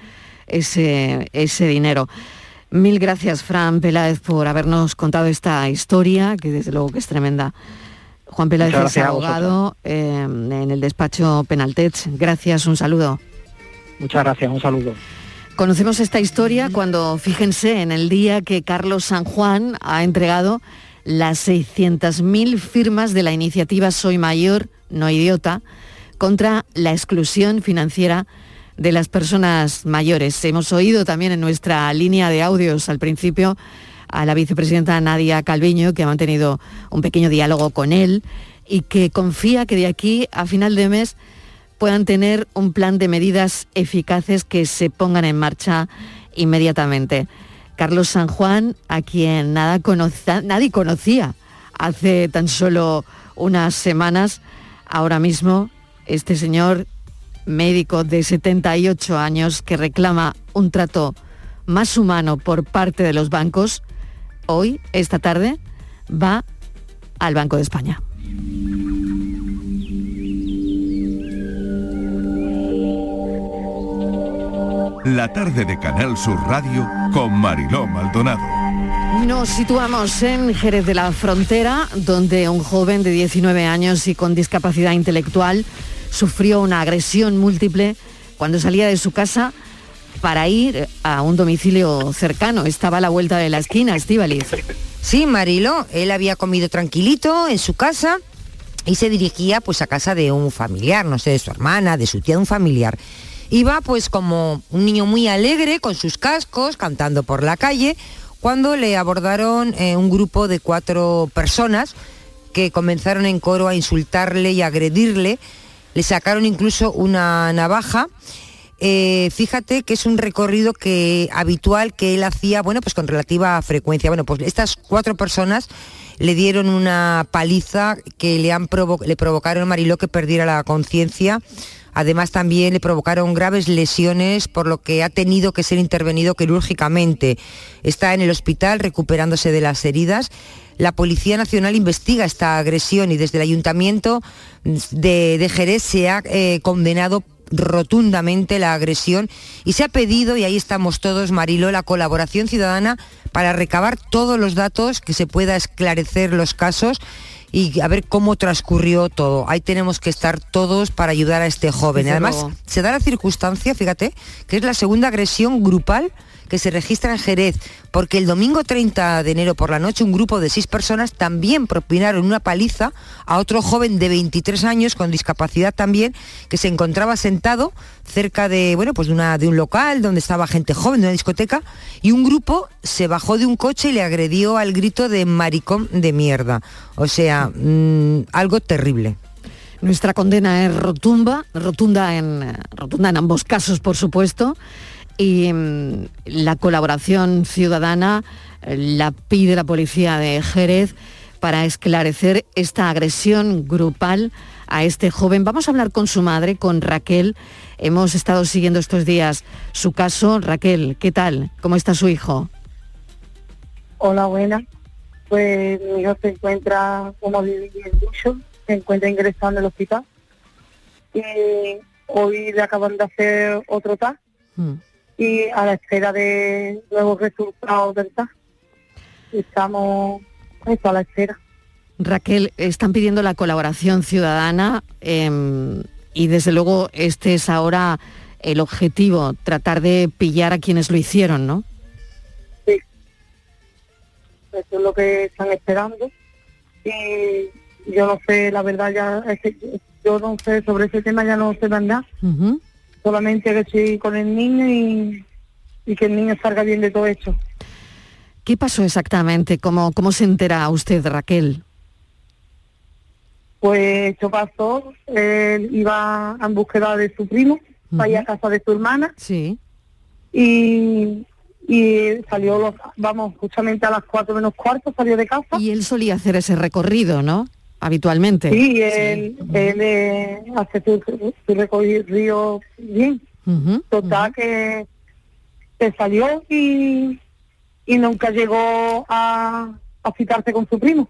ese, ese dinero. Mil gracias, Fran Peláez, por habernos contado esta historia, que desde luego que es tremenda. Juan Peláez es abogado eh, en el despacho Penaltech. Gracias, un saludo. Muchas gracias, un saludo. Conocemos esta historia cuando, fíjense, en el día que Carlos San Juan ha entregado las 600.000 firmas de la iniciativa Soy Mayor, no idiota, contra la exclusión financiera de las personas mayores. Hemos oído también en nuestra línea de audios al principio a la vicepresidenta Nadia Calviño, que ha mantenido un pequeño diálogo con él y que confía que de aquí a final de mes puedan tener un plan de medidas eficaces que se pongan en marcha inmediatamente. Carlos San Juan, a quien nadie conocía hace tan solo unas semanas, ahora mismo este señor médico de 78 años que reclama un trato más humano por parte de los bancos, hoy, esta tarde, va al Banco de España. La tarde de Canal Sur Radio con Mariló Maldonado. Nos situamos en Jerez de la Frontera, donde un joven de 19 años y con discapacidad intelectual sufrió una agresión múltiple cuando salía de su casa para ir a un domicilio cercano. Estaba a la vuelta de la esquina, Estíbaliz. Sí, Marilo, él había comido tranquilito en su casa y se dirigía pues a casa de un familiar, no sé, de su hermana, de su tía, de un familiar. Iba pues como un niño muy alegre con sus cascos, cantando por la calle, cuando le abordaron eh, un grupo de cuatro personas que comenzaron en coro a insultarle y agredirle. Le sacaron incluso una navaja. Eh, fíjate que es un recorrido que habitual que él hacía, bueno, pues con relativa frecuencia. Bueno, pues estas cuatro personas le dieron una paliza que le, han provo- le provocaron a Mariló que perdiera la conciencia. Además también le provocaron graves lesiones por lo que ha tenido que ser intervenido quirúrgicamente. Está en el hospital recuperándose de las heridas. La Policía Nacional investiga esta agresión y desde el Ayuntamiento de, Jerez se ha eh, condenado rotundamente la agresión y se ha pedido, y ahí estamos todos, Marilo, la colaboración ciudadana para recabar todos los datos, que se pueda esclarecer los casos y a ver cómo transcurrió todo. Ahí tenemos que estar todos para ayudar a este joven. Además, luego. se da la circunstancia, fíjate, que es la segunda agresión grupal que se registra en Jerez, porque el domingo 30 de enero por la noche un grupo de seis personas también propinaron una paliza a otro joven de 23 años con discapacidad también, que se encontraba sentado cerca de, bueno, pues de, una, de un local donde estaba gente joven, de una discoteca, y un grupo se bajó de un coche y le agredió al grito de maricón de mierda. O sea, mm, algo terrible. Nuestra condena es rotunda, rotunda en, rotunda en ambos casos, por supuesto, y mm, la colaboración ciudadana eh, la pide la policía de Jerez para esclarecer esta agresión grupal a este joven. Vamos a hablar con su madre, con Raquel. Hemos estado siguiendo estos días su caso. Raquel, ¿qué tal? ¿Cómo está su hijo? Hola, buena. Pues mi hijo se encuentra, como viví en mucho, se encuentra ingresado en el hospital. Y hoy le acaban de hacer otro TAC y a la espera de nuevos resultados del TAC. Estamos eso, a la espera. Raquel, están pidiendo la colaboración ciudadana em, y desde luego este es ahora el objetivo, tratar de pillar a quienes lo hicieron, ¿no? Sí. Eso es lo que están esperando. Y yo no sé, la verdad ya, yo no sé, sobre ese tema ya no sé nada. Ujú. Solamente que estoy con el niño y, y que el niño salga bien de todo esto. ¿Qué pasó exactamente? ¿Cómo, cómo se entera usted, Raquel? Pues esto pasó, él iba en búsqueda de su primo, para ir a casa de su hermana Sí. y, y salió, los, vamos, justamente a las cuatro menos cuarto salió de casa. Y él solía hacer ese recorrido, ¿no? Habitualmente. Sí, él, él eh, hace su, su recorrido bien. Total que, que salió y, y nunca llegó a, a citarse con su primo.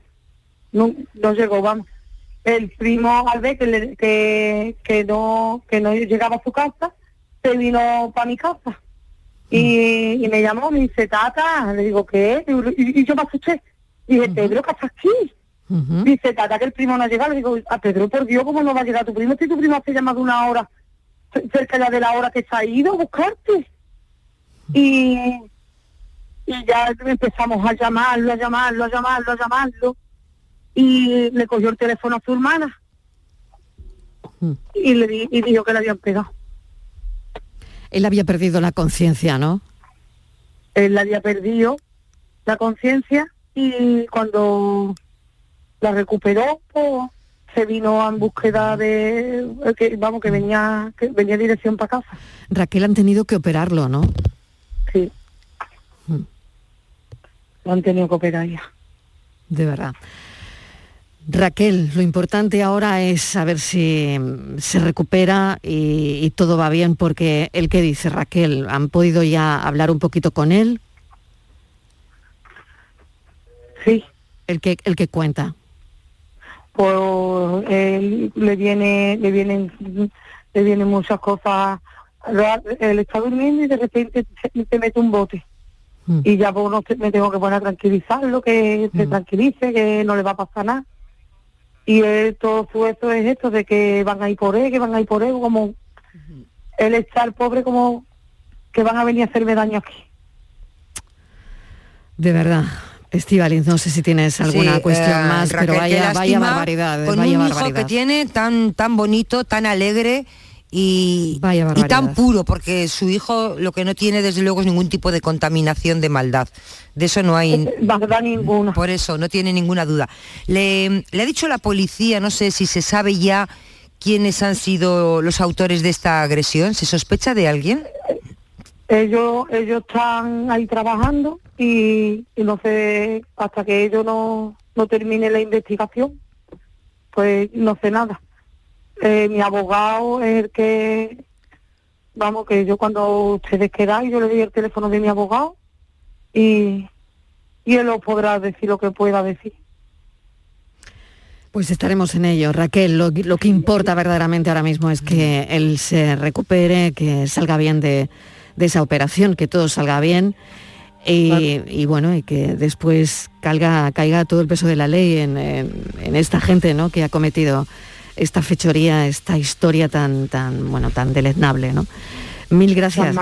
No, no llegó, vamos. El primo al ver que, le- que, que no que no llegaba a su casa, se vino para mi casa. Y, y me llamó, me dice, Tata, le digo, ¿qué? Y, y yo me asusté. Dije, Pedro, ¿qué haces aquí? Dice, Tata, que el primo no ha llegado. Le digo, a Pedro, por Dios, ¿cómo no va a llegar tu primo? Si tu primo hace ya más de una hora, cerca ya de la hora que se ha ido a buscarte. Y, y ya empezamos a llamarlo, a llamarlo, a llamarlo, a llamarlo. Y le cogió el teléfono a su hermana. Y le di- y dijo que le habían pegado. Él había perdido la conciencia, ¿no? Él había perdido la conciencia y cuando la recuperó, pues, se vino en búsqueda de que vamos que venía que venía en dirección para casa. Raquel han tenido que operarlo, ¿no? Sí. Lo han tenido que operar ya. De verdad. Raquel, lo importante ahora es saber si mm, se recupera y, y todo va bien, porque el que dice Raquel, ¿han podido ya hablar un poquito con él? Sí. El que, el que cuenta. Pues él le viene le vienen le vienen muchas cosas. Él está durmiendo y de repente se, se mete un bote. Y ya pues, se- me tengo que poner a tranquilizarlo, que se tranquilice, que no le va a pasar nada. Y él, todo su eso es esto de que van a ir por él, que van a ir por él, como él está el pobre como que van a venir a hacerme daño aquí. De verdad. Estivaliz, no sé si tienes alguna Sí, cuestión eh, más, Raquel, pero vaya, vaya barbaridad. Con vaya un hijo barbaridad. que tiene tan, tan bonito, tan alegre y, tan puro, porque su hijo lo que no tiene desde luego es ningún tipo de contaminación de maldad. De eso no hay ninguna. Por eso, no tiene ninguna duda. Le, le ha dicho la policía, no sé si se sabe ya quiénes han sido los autores de esta agresión. ¿Se sospecha de alguien? ellos ellos están ahí trabajando y, y no sé hasta que ellos no, no termine la investigación pues no sé nada Eh, mi abogado es el que vamos que yo cuando ustedes queráis yo le doy el teléfono de mi abogado y y él os podrá decir lo que pueda decir Pues estaremos en ello. Raquel, lo, lo que importa verdaderamente ahora mismo es que él se recupere, que salga bien de, de esa operación, que todo salga bien. Y, y bueno, y que después caiga, caiga todo el peso de la ley en, en- en esta gente ¿no? que ha cometido esta fechoría, esta historia tan, tan, bueno, tan deleznable, ¿no? Mil gracias.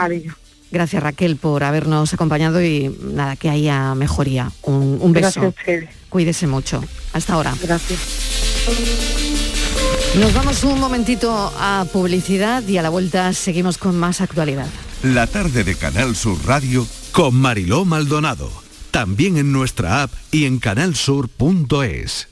Gracias Raquel por habernos acompañado y nada, que haya mejoría. Un, un beso. Gracias. Cuídese mucho. Hasta ahora. Gracias. Nos vamos un momentito a publicidad y a la vuelta seguimos con más actualidad. La tarde de Canal Sur Radio con Mariló Maldonado. También en nuestra app y en canalsur.es.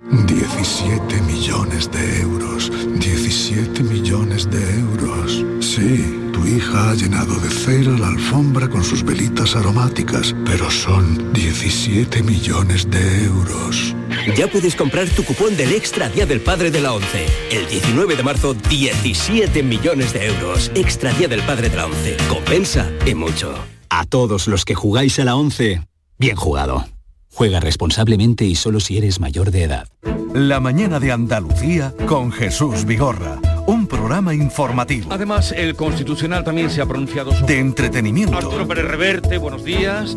17 millones de euros. 17 millones de euros. Sí, tu hija ha llenado de cera la alfombra con sus velitas aromáticas, pero son 17 millones de euros. Ya puedes comprar tu cupón del Extra Día del Padre de la ONCE. El 19 de marzo, 17 millones de euros. Extra Día del Padre de la ONCE. Compensa y mucho. A todos los que jugáis a la 11, bien jugado. Juega responsablemente y solo si eres mayor de edad. La mañana de Andalucía con Jesús Vigorra. Un programa informativo. Además, el Constitucional también se ha pronunciado sobre... De entretenimiento. Arturo Pérez Reverte, buenos días.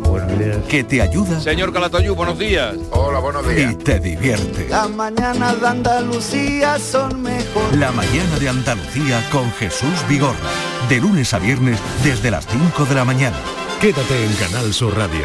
Que te ayuda Señor Calatayú, buenos días. Hola, buenos y te divierte. Las mañanas de Andalucía son mejor. La mañana de Andalucía con Jesús Vigorra. De lunes a viernes desde las 5 de la mañana. Quédate en Canal Sur Radio,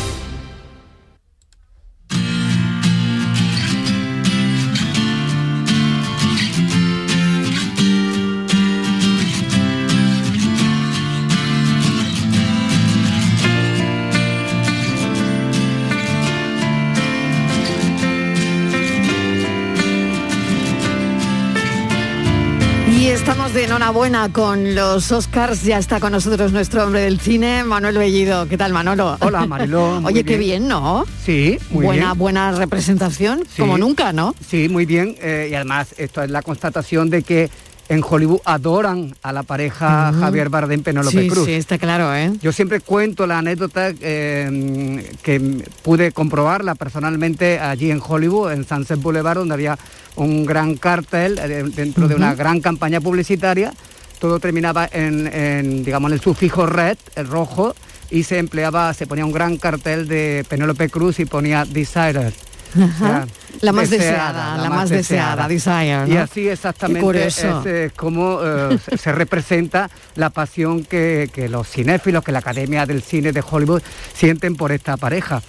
Estamos de enhorabuena con los Oscars. Ya está con nosotros nuestro hombre del cine, Manuel Bellido. ¿Qué tal, Manolo? Hola, Mariló, [laughs] Oye, qué bien. bien, ¿no? Sí, muy buena, bien. buena representación, Sí. como nunca, ¿no? Sí, muy bien. eh, y además, esto es la constatación de que en Hollywood adoran a la pareja. Javier Bardem Penélope Sí, Cruz. sí, está claro, ¿eh? Yo siempre cuento la anécdota eh, que pude comprobarla personalmente allí en Hollywood, en Sunset Boulevard, donde había un gran cartel eh, dentro de una gran campaña publicitaria. Todo terminaba en, en, digamos, en el sufijo red, el rojo, y se empleaba, se ponía un gran cartel de Penélope Cruz y ponía Desire. Ajá. La más deseada, la más deseada, Desire, Y así exactamente curioso. es eh, como eh, se- se representa la pasión que, que los cinéfilos, que la Academia del Cine de Hollywood sienten por esta pareja.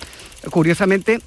Curiosamente,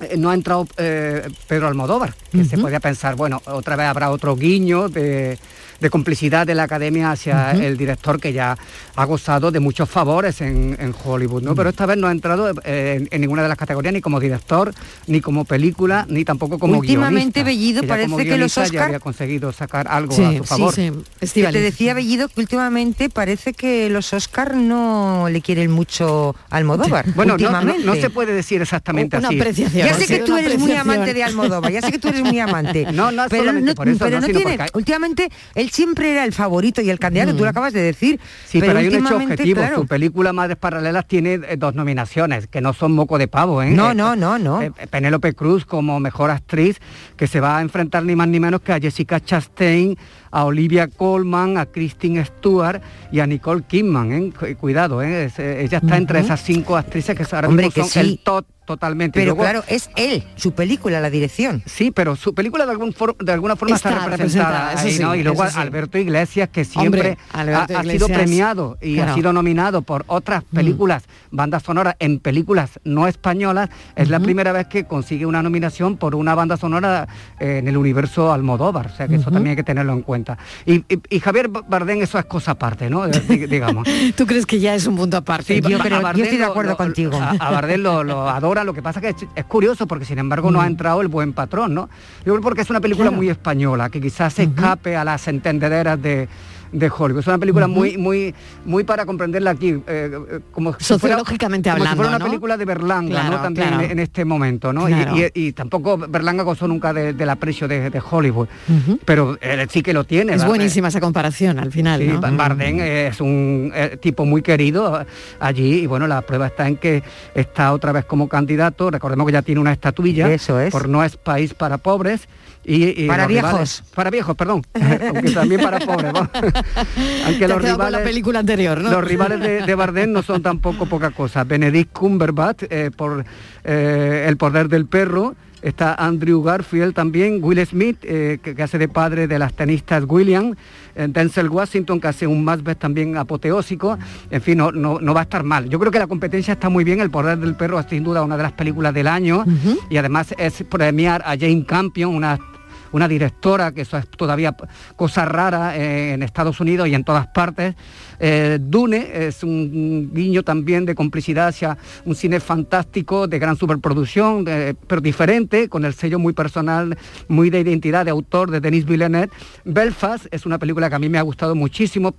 eh, no ha entrado eh, Pedro Almodóvar, que se podía pensar, bueno, otra vez habrá otro guiño de, de complicidad de la academia hacia Ujú. el director que ya ha gozado de muchos favores en, en Hollywood, ¿no? Pero esta vez no ha entrado eh, en, en ninguna de las categorías, ni como director, ni como película, ni tampoco como Últimamente, guionista, Bellido, que parece que los guionista ya Oscar- había conseguido sacar algo Sí, a su sí, favor. sí. Que te decía Bellido que últimamente parece que los Oscar no le quieren mucho a Almodóvar. Bueno, no, no- últimamente. no se puede decir exactamente Una así. apreciación, Ya sé que tú eres muy amante de Almodóvar, ya sé que tú eres muy amante. [laughs] No, no pero solamente no, por eso, pero no, no tiene. porque Últimamente él siempre era el favorito y el candidato, tú lo acabas de decir. Sí, pero, hay un hecho objetivo. claro. Su película Madres Paralelas tiene eh, dos nominaciones, que no son moco de pavo, ¿eh? No, Eh, no, no, no. eh, Penélope Cruz como mejor actriz, que se va a enfrentar ni más ni menos que a Jessica Chastain, a Olivia Colman, a Kristen Stewart y a Nicole Kidman, ¿eh? Cu- Cuidado, ¿eh? Ella está entre esas cinco actrices que ahora Hombre, mismo que son sí. el top totalmente. Pero luego- claro, es él, su película, la dirección. Sí, pero su película de, algún for- de alguna forma está, Está representada, ahí, sí, ¿no? Y luego sí. Alberto Iglesias, que siempre Hombre, ha, sido premiado y claro. ha sido nominado por otras películas, bandas sonoras en películas no españolas, es la primera vez que consigue una nominación por una banda sonora eh, en el universo Almodóvar, o sea que eso también hay que tenerlo en cuenta. Y, y- y Javier Bardem eso es cosa aparte, ¿no? Eh, dig- digamos. [laughs] ¿Tú crees que ya es un punto aparte? Sí, a- a Bardem lo- lo- contigo. A, a Bardem lo, lo lo que pasa que es, curioso porque sin embargo no ha Mm. entrado el buen patrón, ¿no? Yo creo porque es una película Claro. muy española, que quizás se escape a las entendederas de de Hollywood. Es una película muy, muy, muy para comprenderla aquí, eh, eh, como si fuera- Sociológicamente como si hablando, fuera una ¿no? película de Berlanga, Claro, ¿no? También claro. en este momento, ¿no? Y- Claro. Y, y tampoco Berlanga gozó nunca de- del aprecio de, de Hollywood, pero él sí que lo tiene. Es ¿verdad? buenísima esa comparación al final, Sí, ¿no? Ba- Bardem es un eh, tipo muy querido eh, allí y bueno, la prueba está en que está otra vez como candidato, recordemos que ya tiene una estatuilla, Eso es. por no es país para pobres. Y, y Para viejos. rivales- para viejos, perdón, [laughs] aunque también para pobres. ¿no? [laughs] Aunque los la rivales, película anterior, ¿no? los rivales de, de Bardem no son tampoco poca cosa. Benedict Cumberbatch eh, por eh, El poder del perro. Está Andrew Garfield también, Will Smith, eh, que, que hace de padre de las tenistas William, Denzel Washington, que hace un Macbeth también apoteósico. En fin, no, no, no va a estar mal. Yo creo que la competencia está muy bien. El poder del perro es sin duda una de las películas del año. Y además es premiar a Jane Campion, una una directora, que eso es todavía cosa rara eh, en Estados Unidos y en todas partes. Eh, Dune es un guiño también de complicidad hacia un cine fantástico, de gran superproducción, de- pero diferente, con el sello muy personal, muy de identidad de autor de Denis Villeneuve. Belfast es una película que a mí me ha gustado muchísimo.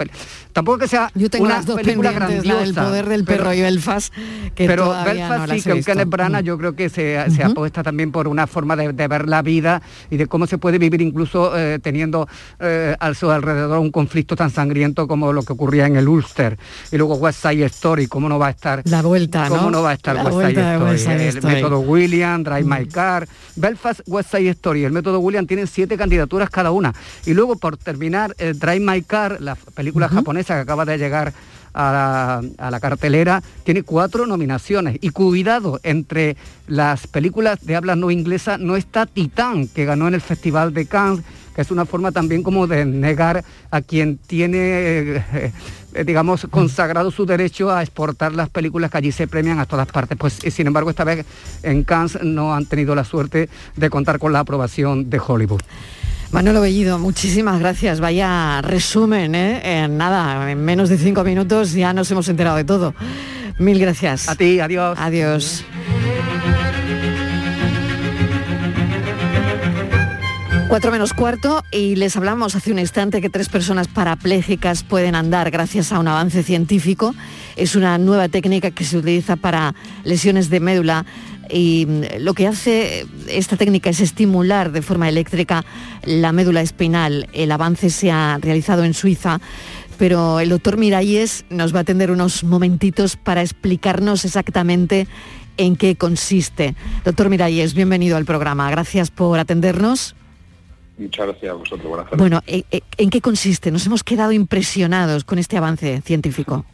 Tampoco que sea Yo tengo una las dos película grandiosa, poder del pero- perro y Belfast, que pero Belfast no sí, visto. Kenneth Branagh yo creo que se, se apuesta también por una forma de, de ver la vida y de cómo se puede vivir incluso eh, teniendo eh, a su alrededor un conflicto tan sangriento como lo que ocurría en el Ulster. Y luego West Side Story, cómo no va a estar... La vuelta, ¿Cómo ¿no? no va a estar West Side Story? West Side el Story. Mm. método William, Drive My Car, Belfast, West Side Story, el método William tienen siete candidaturas cada una. Y luego por terminar, eh, Drive My Car, la película japonesa que acaba de llegar a la, a la cartelera, tiene cuatro nominaciones. Y cuidado, entre las películas de habla no inglesa no está Titán, que ganó en el Festival de Cannes, que es una forma también como de negar a quien tiene, eh, digamos, consagrado su derecho a exportar las películas que allí se premian a todas partes. Pues eh, sin embargo, esta vez en Cannes no han tenido la suerte de contar con la aprobación de Hollywood. Manolo Bellido, muchísimas gracias. Vaya resumen, ¿eh? En nada, en menos de cinco minutos ya nos hemos enterado de todo. Mil gracias. A ti, adiós. Adiós. Cuatro menos cuarto y les hablamos hace un instante que tres personas parapléjicas pueden andar gracias a un avance científico. Es una nueva técnica que se utiliza para lesiones de médula y mm, lo que hace esta técnica es estimular de forma eléctrica la médula espinal. El avance se ha realizado en Suiza, pero el doctor Miralles nos va a atender unos momentitos para explicarnos exactamente en qué consiste. Doctor Miralles, bienvenido al programa. Gracias por atendernos. Muchas gracias a vosotros. Buenas tardes. Bueno, ¿en qué consiste? Nos hemos quedado impresionados con este avance científico.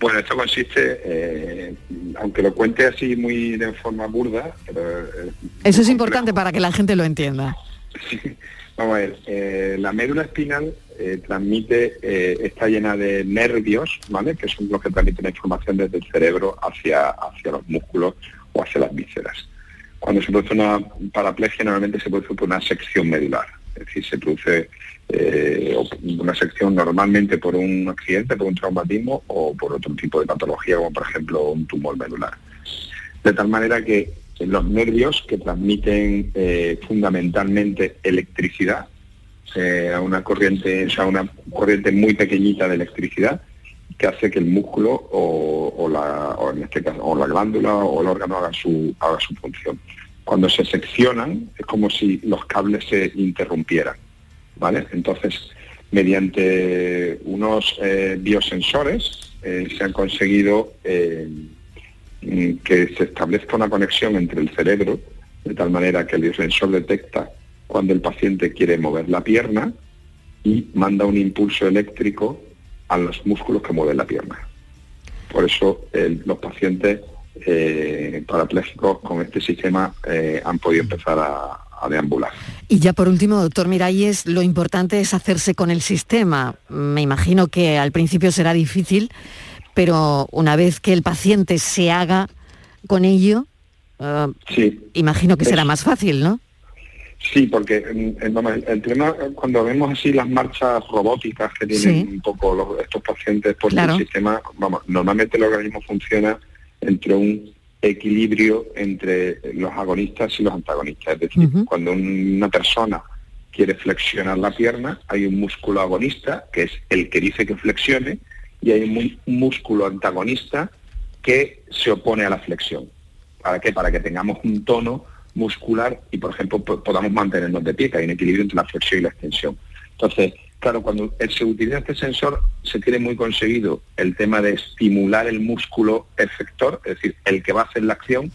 Bueno, esto consiste, eh, aunque lo cuente así muy de forma burda, pero eh, Eso es importante para que la gente lo entienda. vamos a ver, eh, la médula espinal eh, transmite, está llena de nervios, ¿vale? Que son los que transmiten la información desde el cerebro hacia, hacia los músculos o hacia las vísceras. Cuando se produce una paraplegia normalmente se produce por una sección medular, es decir, se produce eh, una sección normalmente por un accidente, por un traumatismo o por otro tipo de patología, como por ejemplo un tumor medular. De tal manera que los nervios que transmiten eh, fundamentalmente electricidad, eh, a una corriente, o sea, una corriente muy pequeñita de electricidad, que hace que el músculo o, la, en este caso, o la glándula o el órgano haga su, haga su función. Cuando se seccionan es como si los cables se interrumpieran, ¿vale? Entonces, mediante unos eh, biosensores eh, se han conseguido eh, mm, que se establezca una conexión entre el cerebro, de tal manera que el biosensor detecta cuando el paciente quiere mover la pierna y manda un impulso eléctrico a los músculos que mueven la pierna. Por eso los pacientes eh, parapléjicos con este sistema eh, han podido empezar a, a deambular. Y ya por último, doctor Miralles, lo importante es hacerse con el sistema. Me imagino que al principio será difícil, pero una vez que el paciente se haga con ello, eh, Sí, imagino que será más fácil, ¿no? Sí, porque mm, el, vamos, el- el tema, cuando vemos así las marchas robóticas que tienen Sí. un poco los- estos pacientes, porque Claro. el sistema, vamos, normalmente el organismo funciona entre un equilibrio entre los agonistas y los antagonistas. Es decir, cuando una persona quiere flexionar la pierna, hay un músculo agonista, que es el que dice que flexione, y hay un músculo antagonista que se opone a la flexión. ¿Para qué? Para que tengamos un tono muscular y, por ejemplo, podamos mantenernos de pie, que hay un equilibrio entre la flexión y la extensión. Entonces, claro, cuando se utiliza este sensor, se tiene muy conseguido el tema de estimular el músculo efector, es decir, el que va a hacer la acción,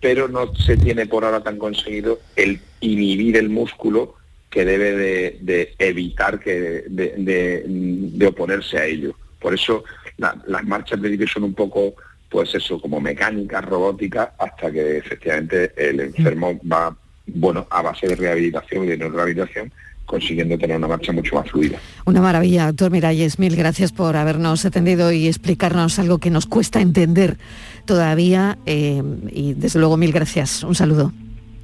pero no se tiene por ahora tan conseguido el inhibir el músculo que debe de, evitar que de, oponerse a ello. Por eso las marchas de vídeo son un poco pues eso, como mecánica, robótica, hasta que efectivamente el enfermo va, bueno, a base de rehabilitación y de no rehabilitación, consiguiendo tener una marcha mucho más fluida. Una maravilla, doctor Miralles, mil gracias por habernos atendido y explicarnos algo que nos cuesta entender todavía eh, y desde luego mil gracias. Un saludo.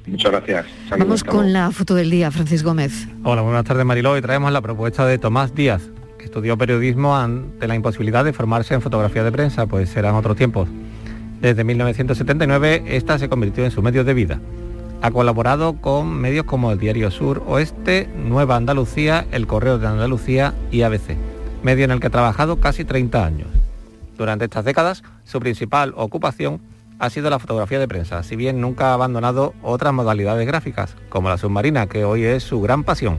Muchas gracias. Vamos con la foto del día, Francis Gómez. Hola, buenas tardes Mariló y traemos la propuesta de Tomás Díaz, estudió periodismo ante la imposibilidad de formarse en fotografía de prensa, pues eran otros tiempos. Desde 1979 esta se convirtió en su medio de vida. Ha colaborado con medios como el Diario Sur Oeste, Nueva Andalucía, El Correo de Andalucía y ABC, medio en el que ha trabajado casi 30 años. Durante estas décadas, su principal ocupación ha sido la fotografía de prensa, si bien nunca ha abandonado otras modalidades gráficas, como la submarina, que hoy es su gran pasión.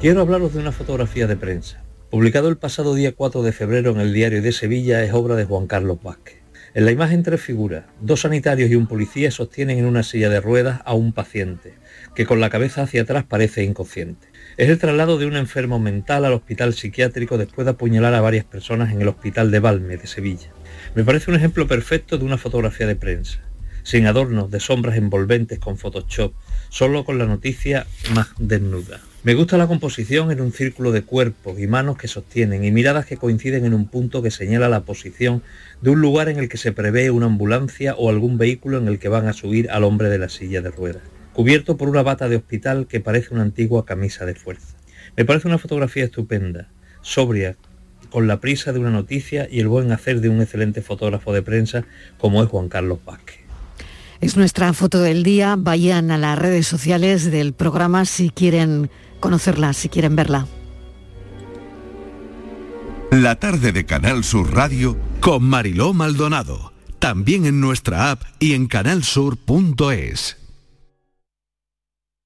Quiero hablaros de una fotografía de prensa. Publicado el pasado día 4 de febrero en el diario de Sevilla, es obra de Juan Carlos Vázquez. En la imagen tres figuras, dos sanitarios y un policía sostienen en una silla de ruedas a un paciente, que con la cabeza hacia atrás parece inconsciente. Es el traslado de un enfermo mental al hospital psiquiátrico después de apuñalar a varias personas en el hospital de Valme de Sevilla. Me parece un ejemplo perfecto de una fotografía de prensa, sin adornos de sombras envolventes con Photoshop, solo con la noticia más desnuda. Me gusta la composición en un círculo de cuerpos y manos que sostienen y miradas que coinciden en un punto que señala la posición de un lugar en el que se prevé una ambulancia o algún vehículo en el que van a subir al hombre de la silla de ruedas, cubierto por una bata de hospital que parece una antigua camisa de fuerza. Me parece una fotografía estupenda, sobria, con la prisa de una noticia y el buen hacer de un excelente fotógrafo de prensa como es Juan Carlos Vázquez. Es nuestra foto del día. Vayan a las redes sociales del programa si quieren conocerla, si quieren verla. La tarde de Canal Sur Radio con Mariló Maldonado. También en nuestra app y en canalsur.es.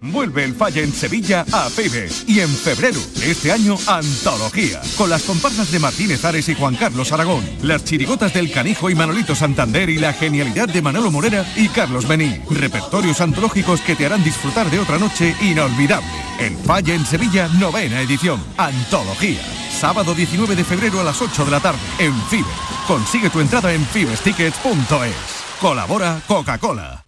Vuelve el Falla en Sevilla a Fibes y en febrero este año Antología con las comparsas de Martínez Ares y Juan Carlos Aragón, las chirigotas del Canijo y Manolito Santander y la genialidad de Manolo Morera y Carlos Bení. Repertorios antológicos que te harán disfrutar de otra noche inolvidable. El Falla en Sevilla, novena edición. Antología. Sábado 19 de febrero a las 8 de la tarde en Fibes. Consigue tu entrada en fibestickets.es. Colabora Coca-Cola.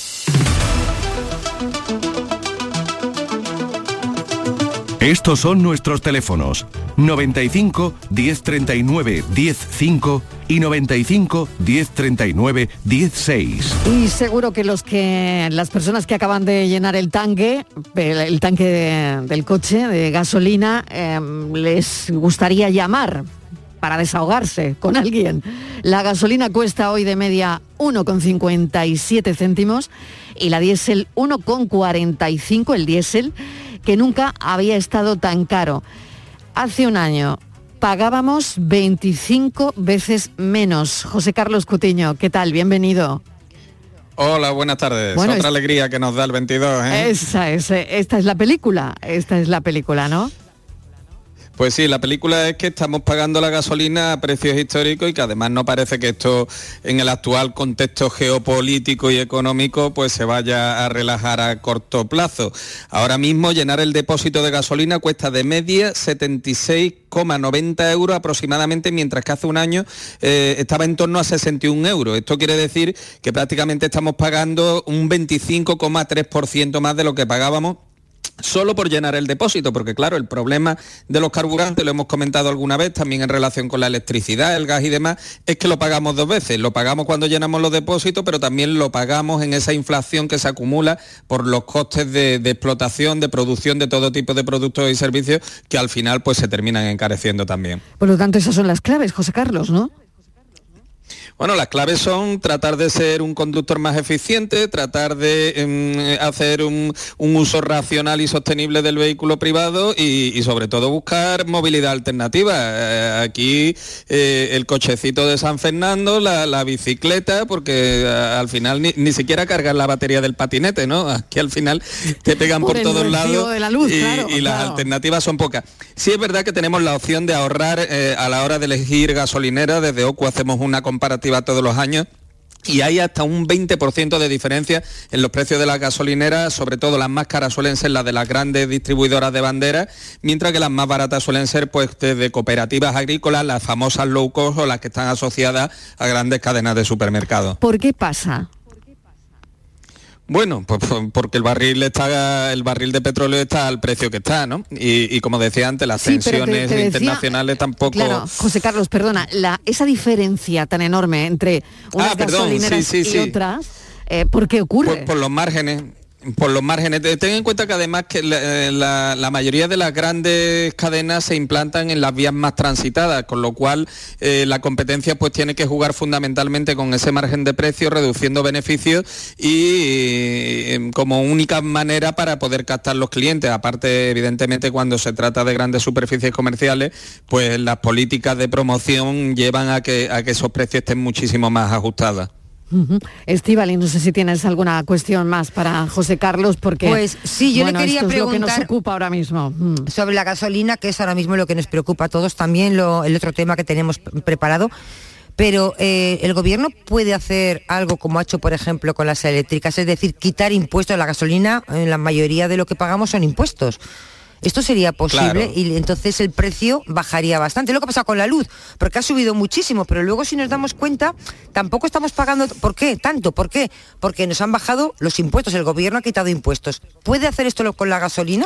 Estos son nuestros teléfonos 95 1039 105 y 95 1039 16. Y seguro que las personas que acaban de llenar el tanque, el, tanque del coche de gasolina, em, les gustaría llamar para desahogarse con alguien. La gasolina cuesta hoy de media 1,57 céntimos y la diésel 1,45 el diésel que nunca había estado tan caro. Hace un año pagábamos 25 veces menos. José Carlos Cutiño, ¿qué tal? Bienvenido. Hola, buenas tardes. Bueno, Otra es- alegría que nos da el 22, ¿eh? Esa es, esta es la película, esta es la película, ¿no? Pues sí, la película es que estamos pagando la gasolina a precios históricos y que además no parece que esto en el actual contexto geopolítico y económico pues se vaya a relajar a corto plazo. Ahora mismo llenar el depósito de gasolina cuesta de media 76,90 euros aproximadamente, mientras que hace un año eh, estaba en torno a 61 euros. Esto quiere decir que prácticamente estamos pagando un 25,3% más de lo que pagábamos solo por llenar el depósito, porque claro, el problema de los carburantes, lo hemos comentado alguna vez también en relación con la electricidad, el gas y demás, es que lo pagamos dos veces. Lo pagamos cuando llenamos los depósitos, pero también lo pagamos en esa inflación que se acumula por los costes de, explotación, de producción de todo tipo de productos y servicios que al final pues se terminan encareciendo también. Por lo tanto, esas son las claves, José Carlos, ¿no? Bueno, las claves son tratar de ser un conductor más eficiente, tratar de em, hacer un, un uso racional y sostenible del vehículo privado y, y sobre todo buscar movilidad alternativa. Eh, aquí eh, el cochecito de San Fernando, la, la bicicleta, porque eh, al final ni, ni siquiera cargar la batería del patinete, ¿no? Aquí al final te pegan Por todos lados de la luz, y, claro, y las alternativas son pocas. Sí es verdad que tenemos la opción de ahorrar a la hora de elegir gasolinera. Desde OCU hacemos una comparativa todos los años. Y hay hasta un 20% de diferencia en los precios de las gasolineras, sobre todo las más caras suelen ser las de las grandes distribuidoras de banderas, mientras que las más baratas suelen ser pues de cooperativas agrícolas, las famosas low cost o las que están asociadas a grandes cadenas de supermercados. ¿Por qué pasa? Bueno, pues por- porque el barril está, el barril de petróleo está al precio que está, ¿no? Y, y como decía antes, las Sí, pero te- tensiones decía- internacionales tampoco. Claro, José Carlos, perdona, la, esa diferencia tan enorme entre unas Ah, perdón, gasolineras sí, sí, y otras, eh, ¿por qué ocurre? Por, por los márgenes. Por los márgenes. Te- Ten en cuenta que además que la, eh, la- mayoría de las grandes cadenas se implantan en las vías más transitadas, con lo cual eh, la competencia pues tiene que jugar fundamentalmente con ese margen de precio, reduciendo beneficios y eh, como única manera para poder captar los clientes. Aparte, evidentemente, cuando se trata de grandes superficies comerciales, pues las políticas de promoción llevan a que, a que esos precios estén muchísimo más Estíbaliz, no sé si tienes alguna cuestión más para José Carlos, porque Pues sí, yo bueno, le quería esto es lo que nos preguntar ocupa ahora mismo. Mm. sobre la gasolina, que es ahora mismo lo que nos preocupa a todos, también lo- el otro tema que tenemos preparado. Pero eh, el gobierno puede hacer algo como ha hecho, por ejemplo, con las eléctricas, es decir, quitar impuestos a la gasolina. En la mayoría de lo que pagamos son impuestos. Esto sería posible Claro. y entonces el precio bajaría bastante. Lo que ha pasado con la luz, porque ha subido muchísimo, pero luego si nos damos cuenta, tampoco estamos pagando. ¿Por qué? Tanto, ¿por qué? Porque nos han bajado los impuestos, el gobierno ha quitado impuestos. ¿Puede hacer esto con la gasolina?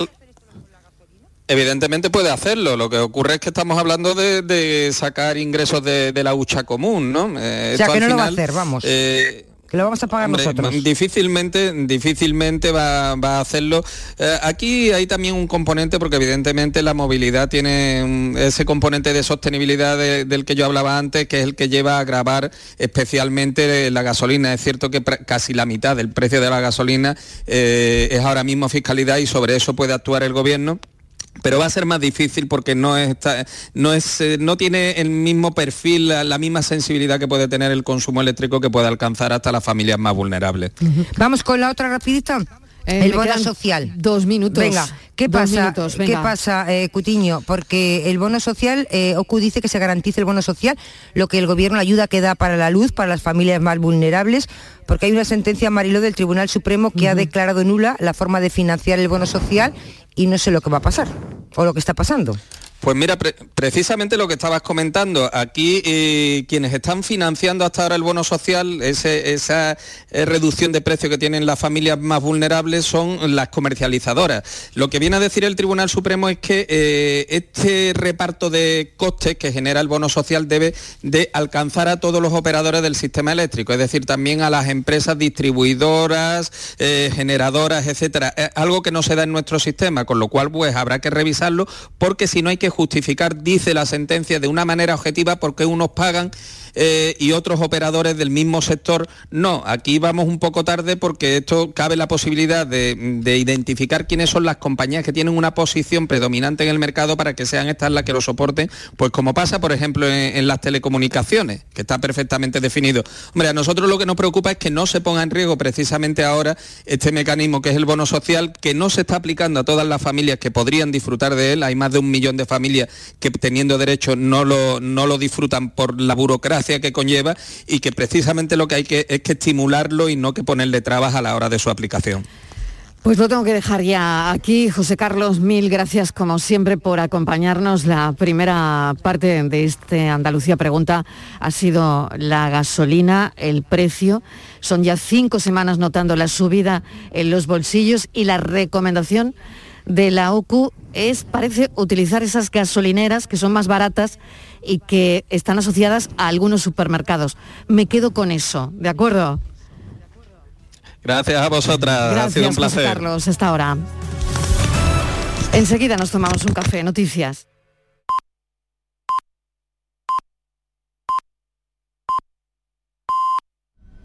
Evidentemente puede hacerlo, lo que ocurre es que estamos hablando de, de sacar ingresos de, de la hucha común, ¿no? Eh, O sea, esto que no lo va a hacer, vamos. eh, Que lo vamos a pagar Hombre, nosotros. Difícilmente, difícilmente va, va a hacerlo. Eh, aquí hay también un componente, porque evidentemente la movilidad tiene un- ese componente de sostenibilidad de- del que yo hablaba antes, que es el que lleva a agravar especialmente la gasolina. Es cierto que casi la mitad del precio de la gasolina eh, es ahora mismo fiscalidad y sobre eso puede actuar el gobierno pero va a ser más difícil porque no no es eh, no tiene el mismo perfil, la, la misma sensibilidad que puede tener el consumo eléctrico que puede alcanzar hasta las familias más vulnerables. Vamos con la otra rapidita. Eh, el bono social. Dos minutos. Venga, ¿qué pasa? minutos, ¿Qué pasa, eh, Cutiño? Porque el bono social, eh, OCU dice que se garantice el bono social, lo que el gobierno ayuda que da para la luz, para las familias más vulnerables, porque hay una sentencia, Mariló, del Tribunal Supremo que ha declarado nula la forma de financiar el bono social y no sé lo que va a pasar o lo que está pasando. Pues mira, pre- precisamente lo que estabas comentando, aquí eh, quienes están financiando hasta ahora el bono social, esa eh, reducción de precio que tienen las familias más vulnerables son las comercializadoras. Lo que viene a decir el Tribunal Supremo es que eh, este reparto de costes que genera el bono social debe de alcanzar a todos los operadores del sistema eléctrico, es decir, también a las empresas distribuidoras, generadoras, etcétera. Algo que no se da en nuestro sistema, con lo cual pues habrá que revisarlo porque si no hay que justificar, dice la sentencia, de una manera objetiva porque unos pagan eh, y otros operadores del mismo sector no. Aquí vamos un poco tarde porque esto cabe la posibilidad de, identificar quiénes son las compañías que tienen una posición predominante en el mercado para que sean estas las que lo soporten, pues como pasa, por ejemplo, en, las telecomunicaciones, que está perfectamente definido. Hombre, a nosotros lo que nos preocupa es que no se ponga en riesgo precisamente ahora este mecanismo que es el bono social, que no se está aplicando a todas las familias que podrían disfrutar de él. Hay más de un millón de familias que teniendo derecho no lo, no lo disfrutan por la burocracia que conlleva y que precisamente lo que hay que es que estimularlo y no que ponerle trabas a la hora de su aplicación. Pues lo tengo que dejar ya aquí. José Carlos, mil gracias como siempre por acompañarnos. La primera parte de este Andalucía Pregunta ha sido la gasolina, el precio. Son ya cinco semanas notando la subida en los bolsillos y la recomendación de la OCU es, parece, utilizar esas gasolineras que son más baratas y que están asociadas a algunos supermercados. Me quedo con eso, ¿de acuerdo? Gracias a vosotras, Gracias, ha sido un placer. Carlos, hasta ahora. Enseguida nos tomamos un café, noticias.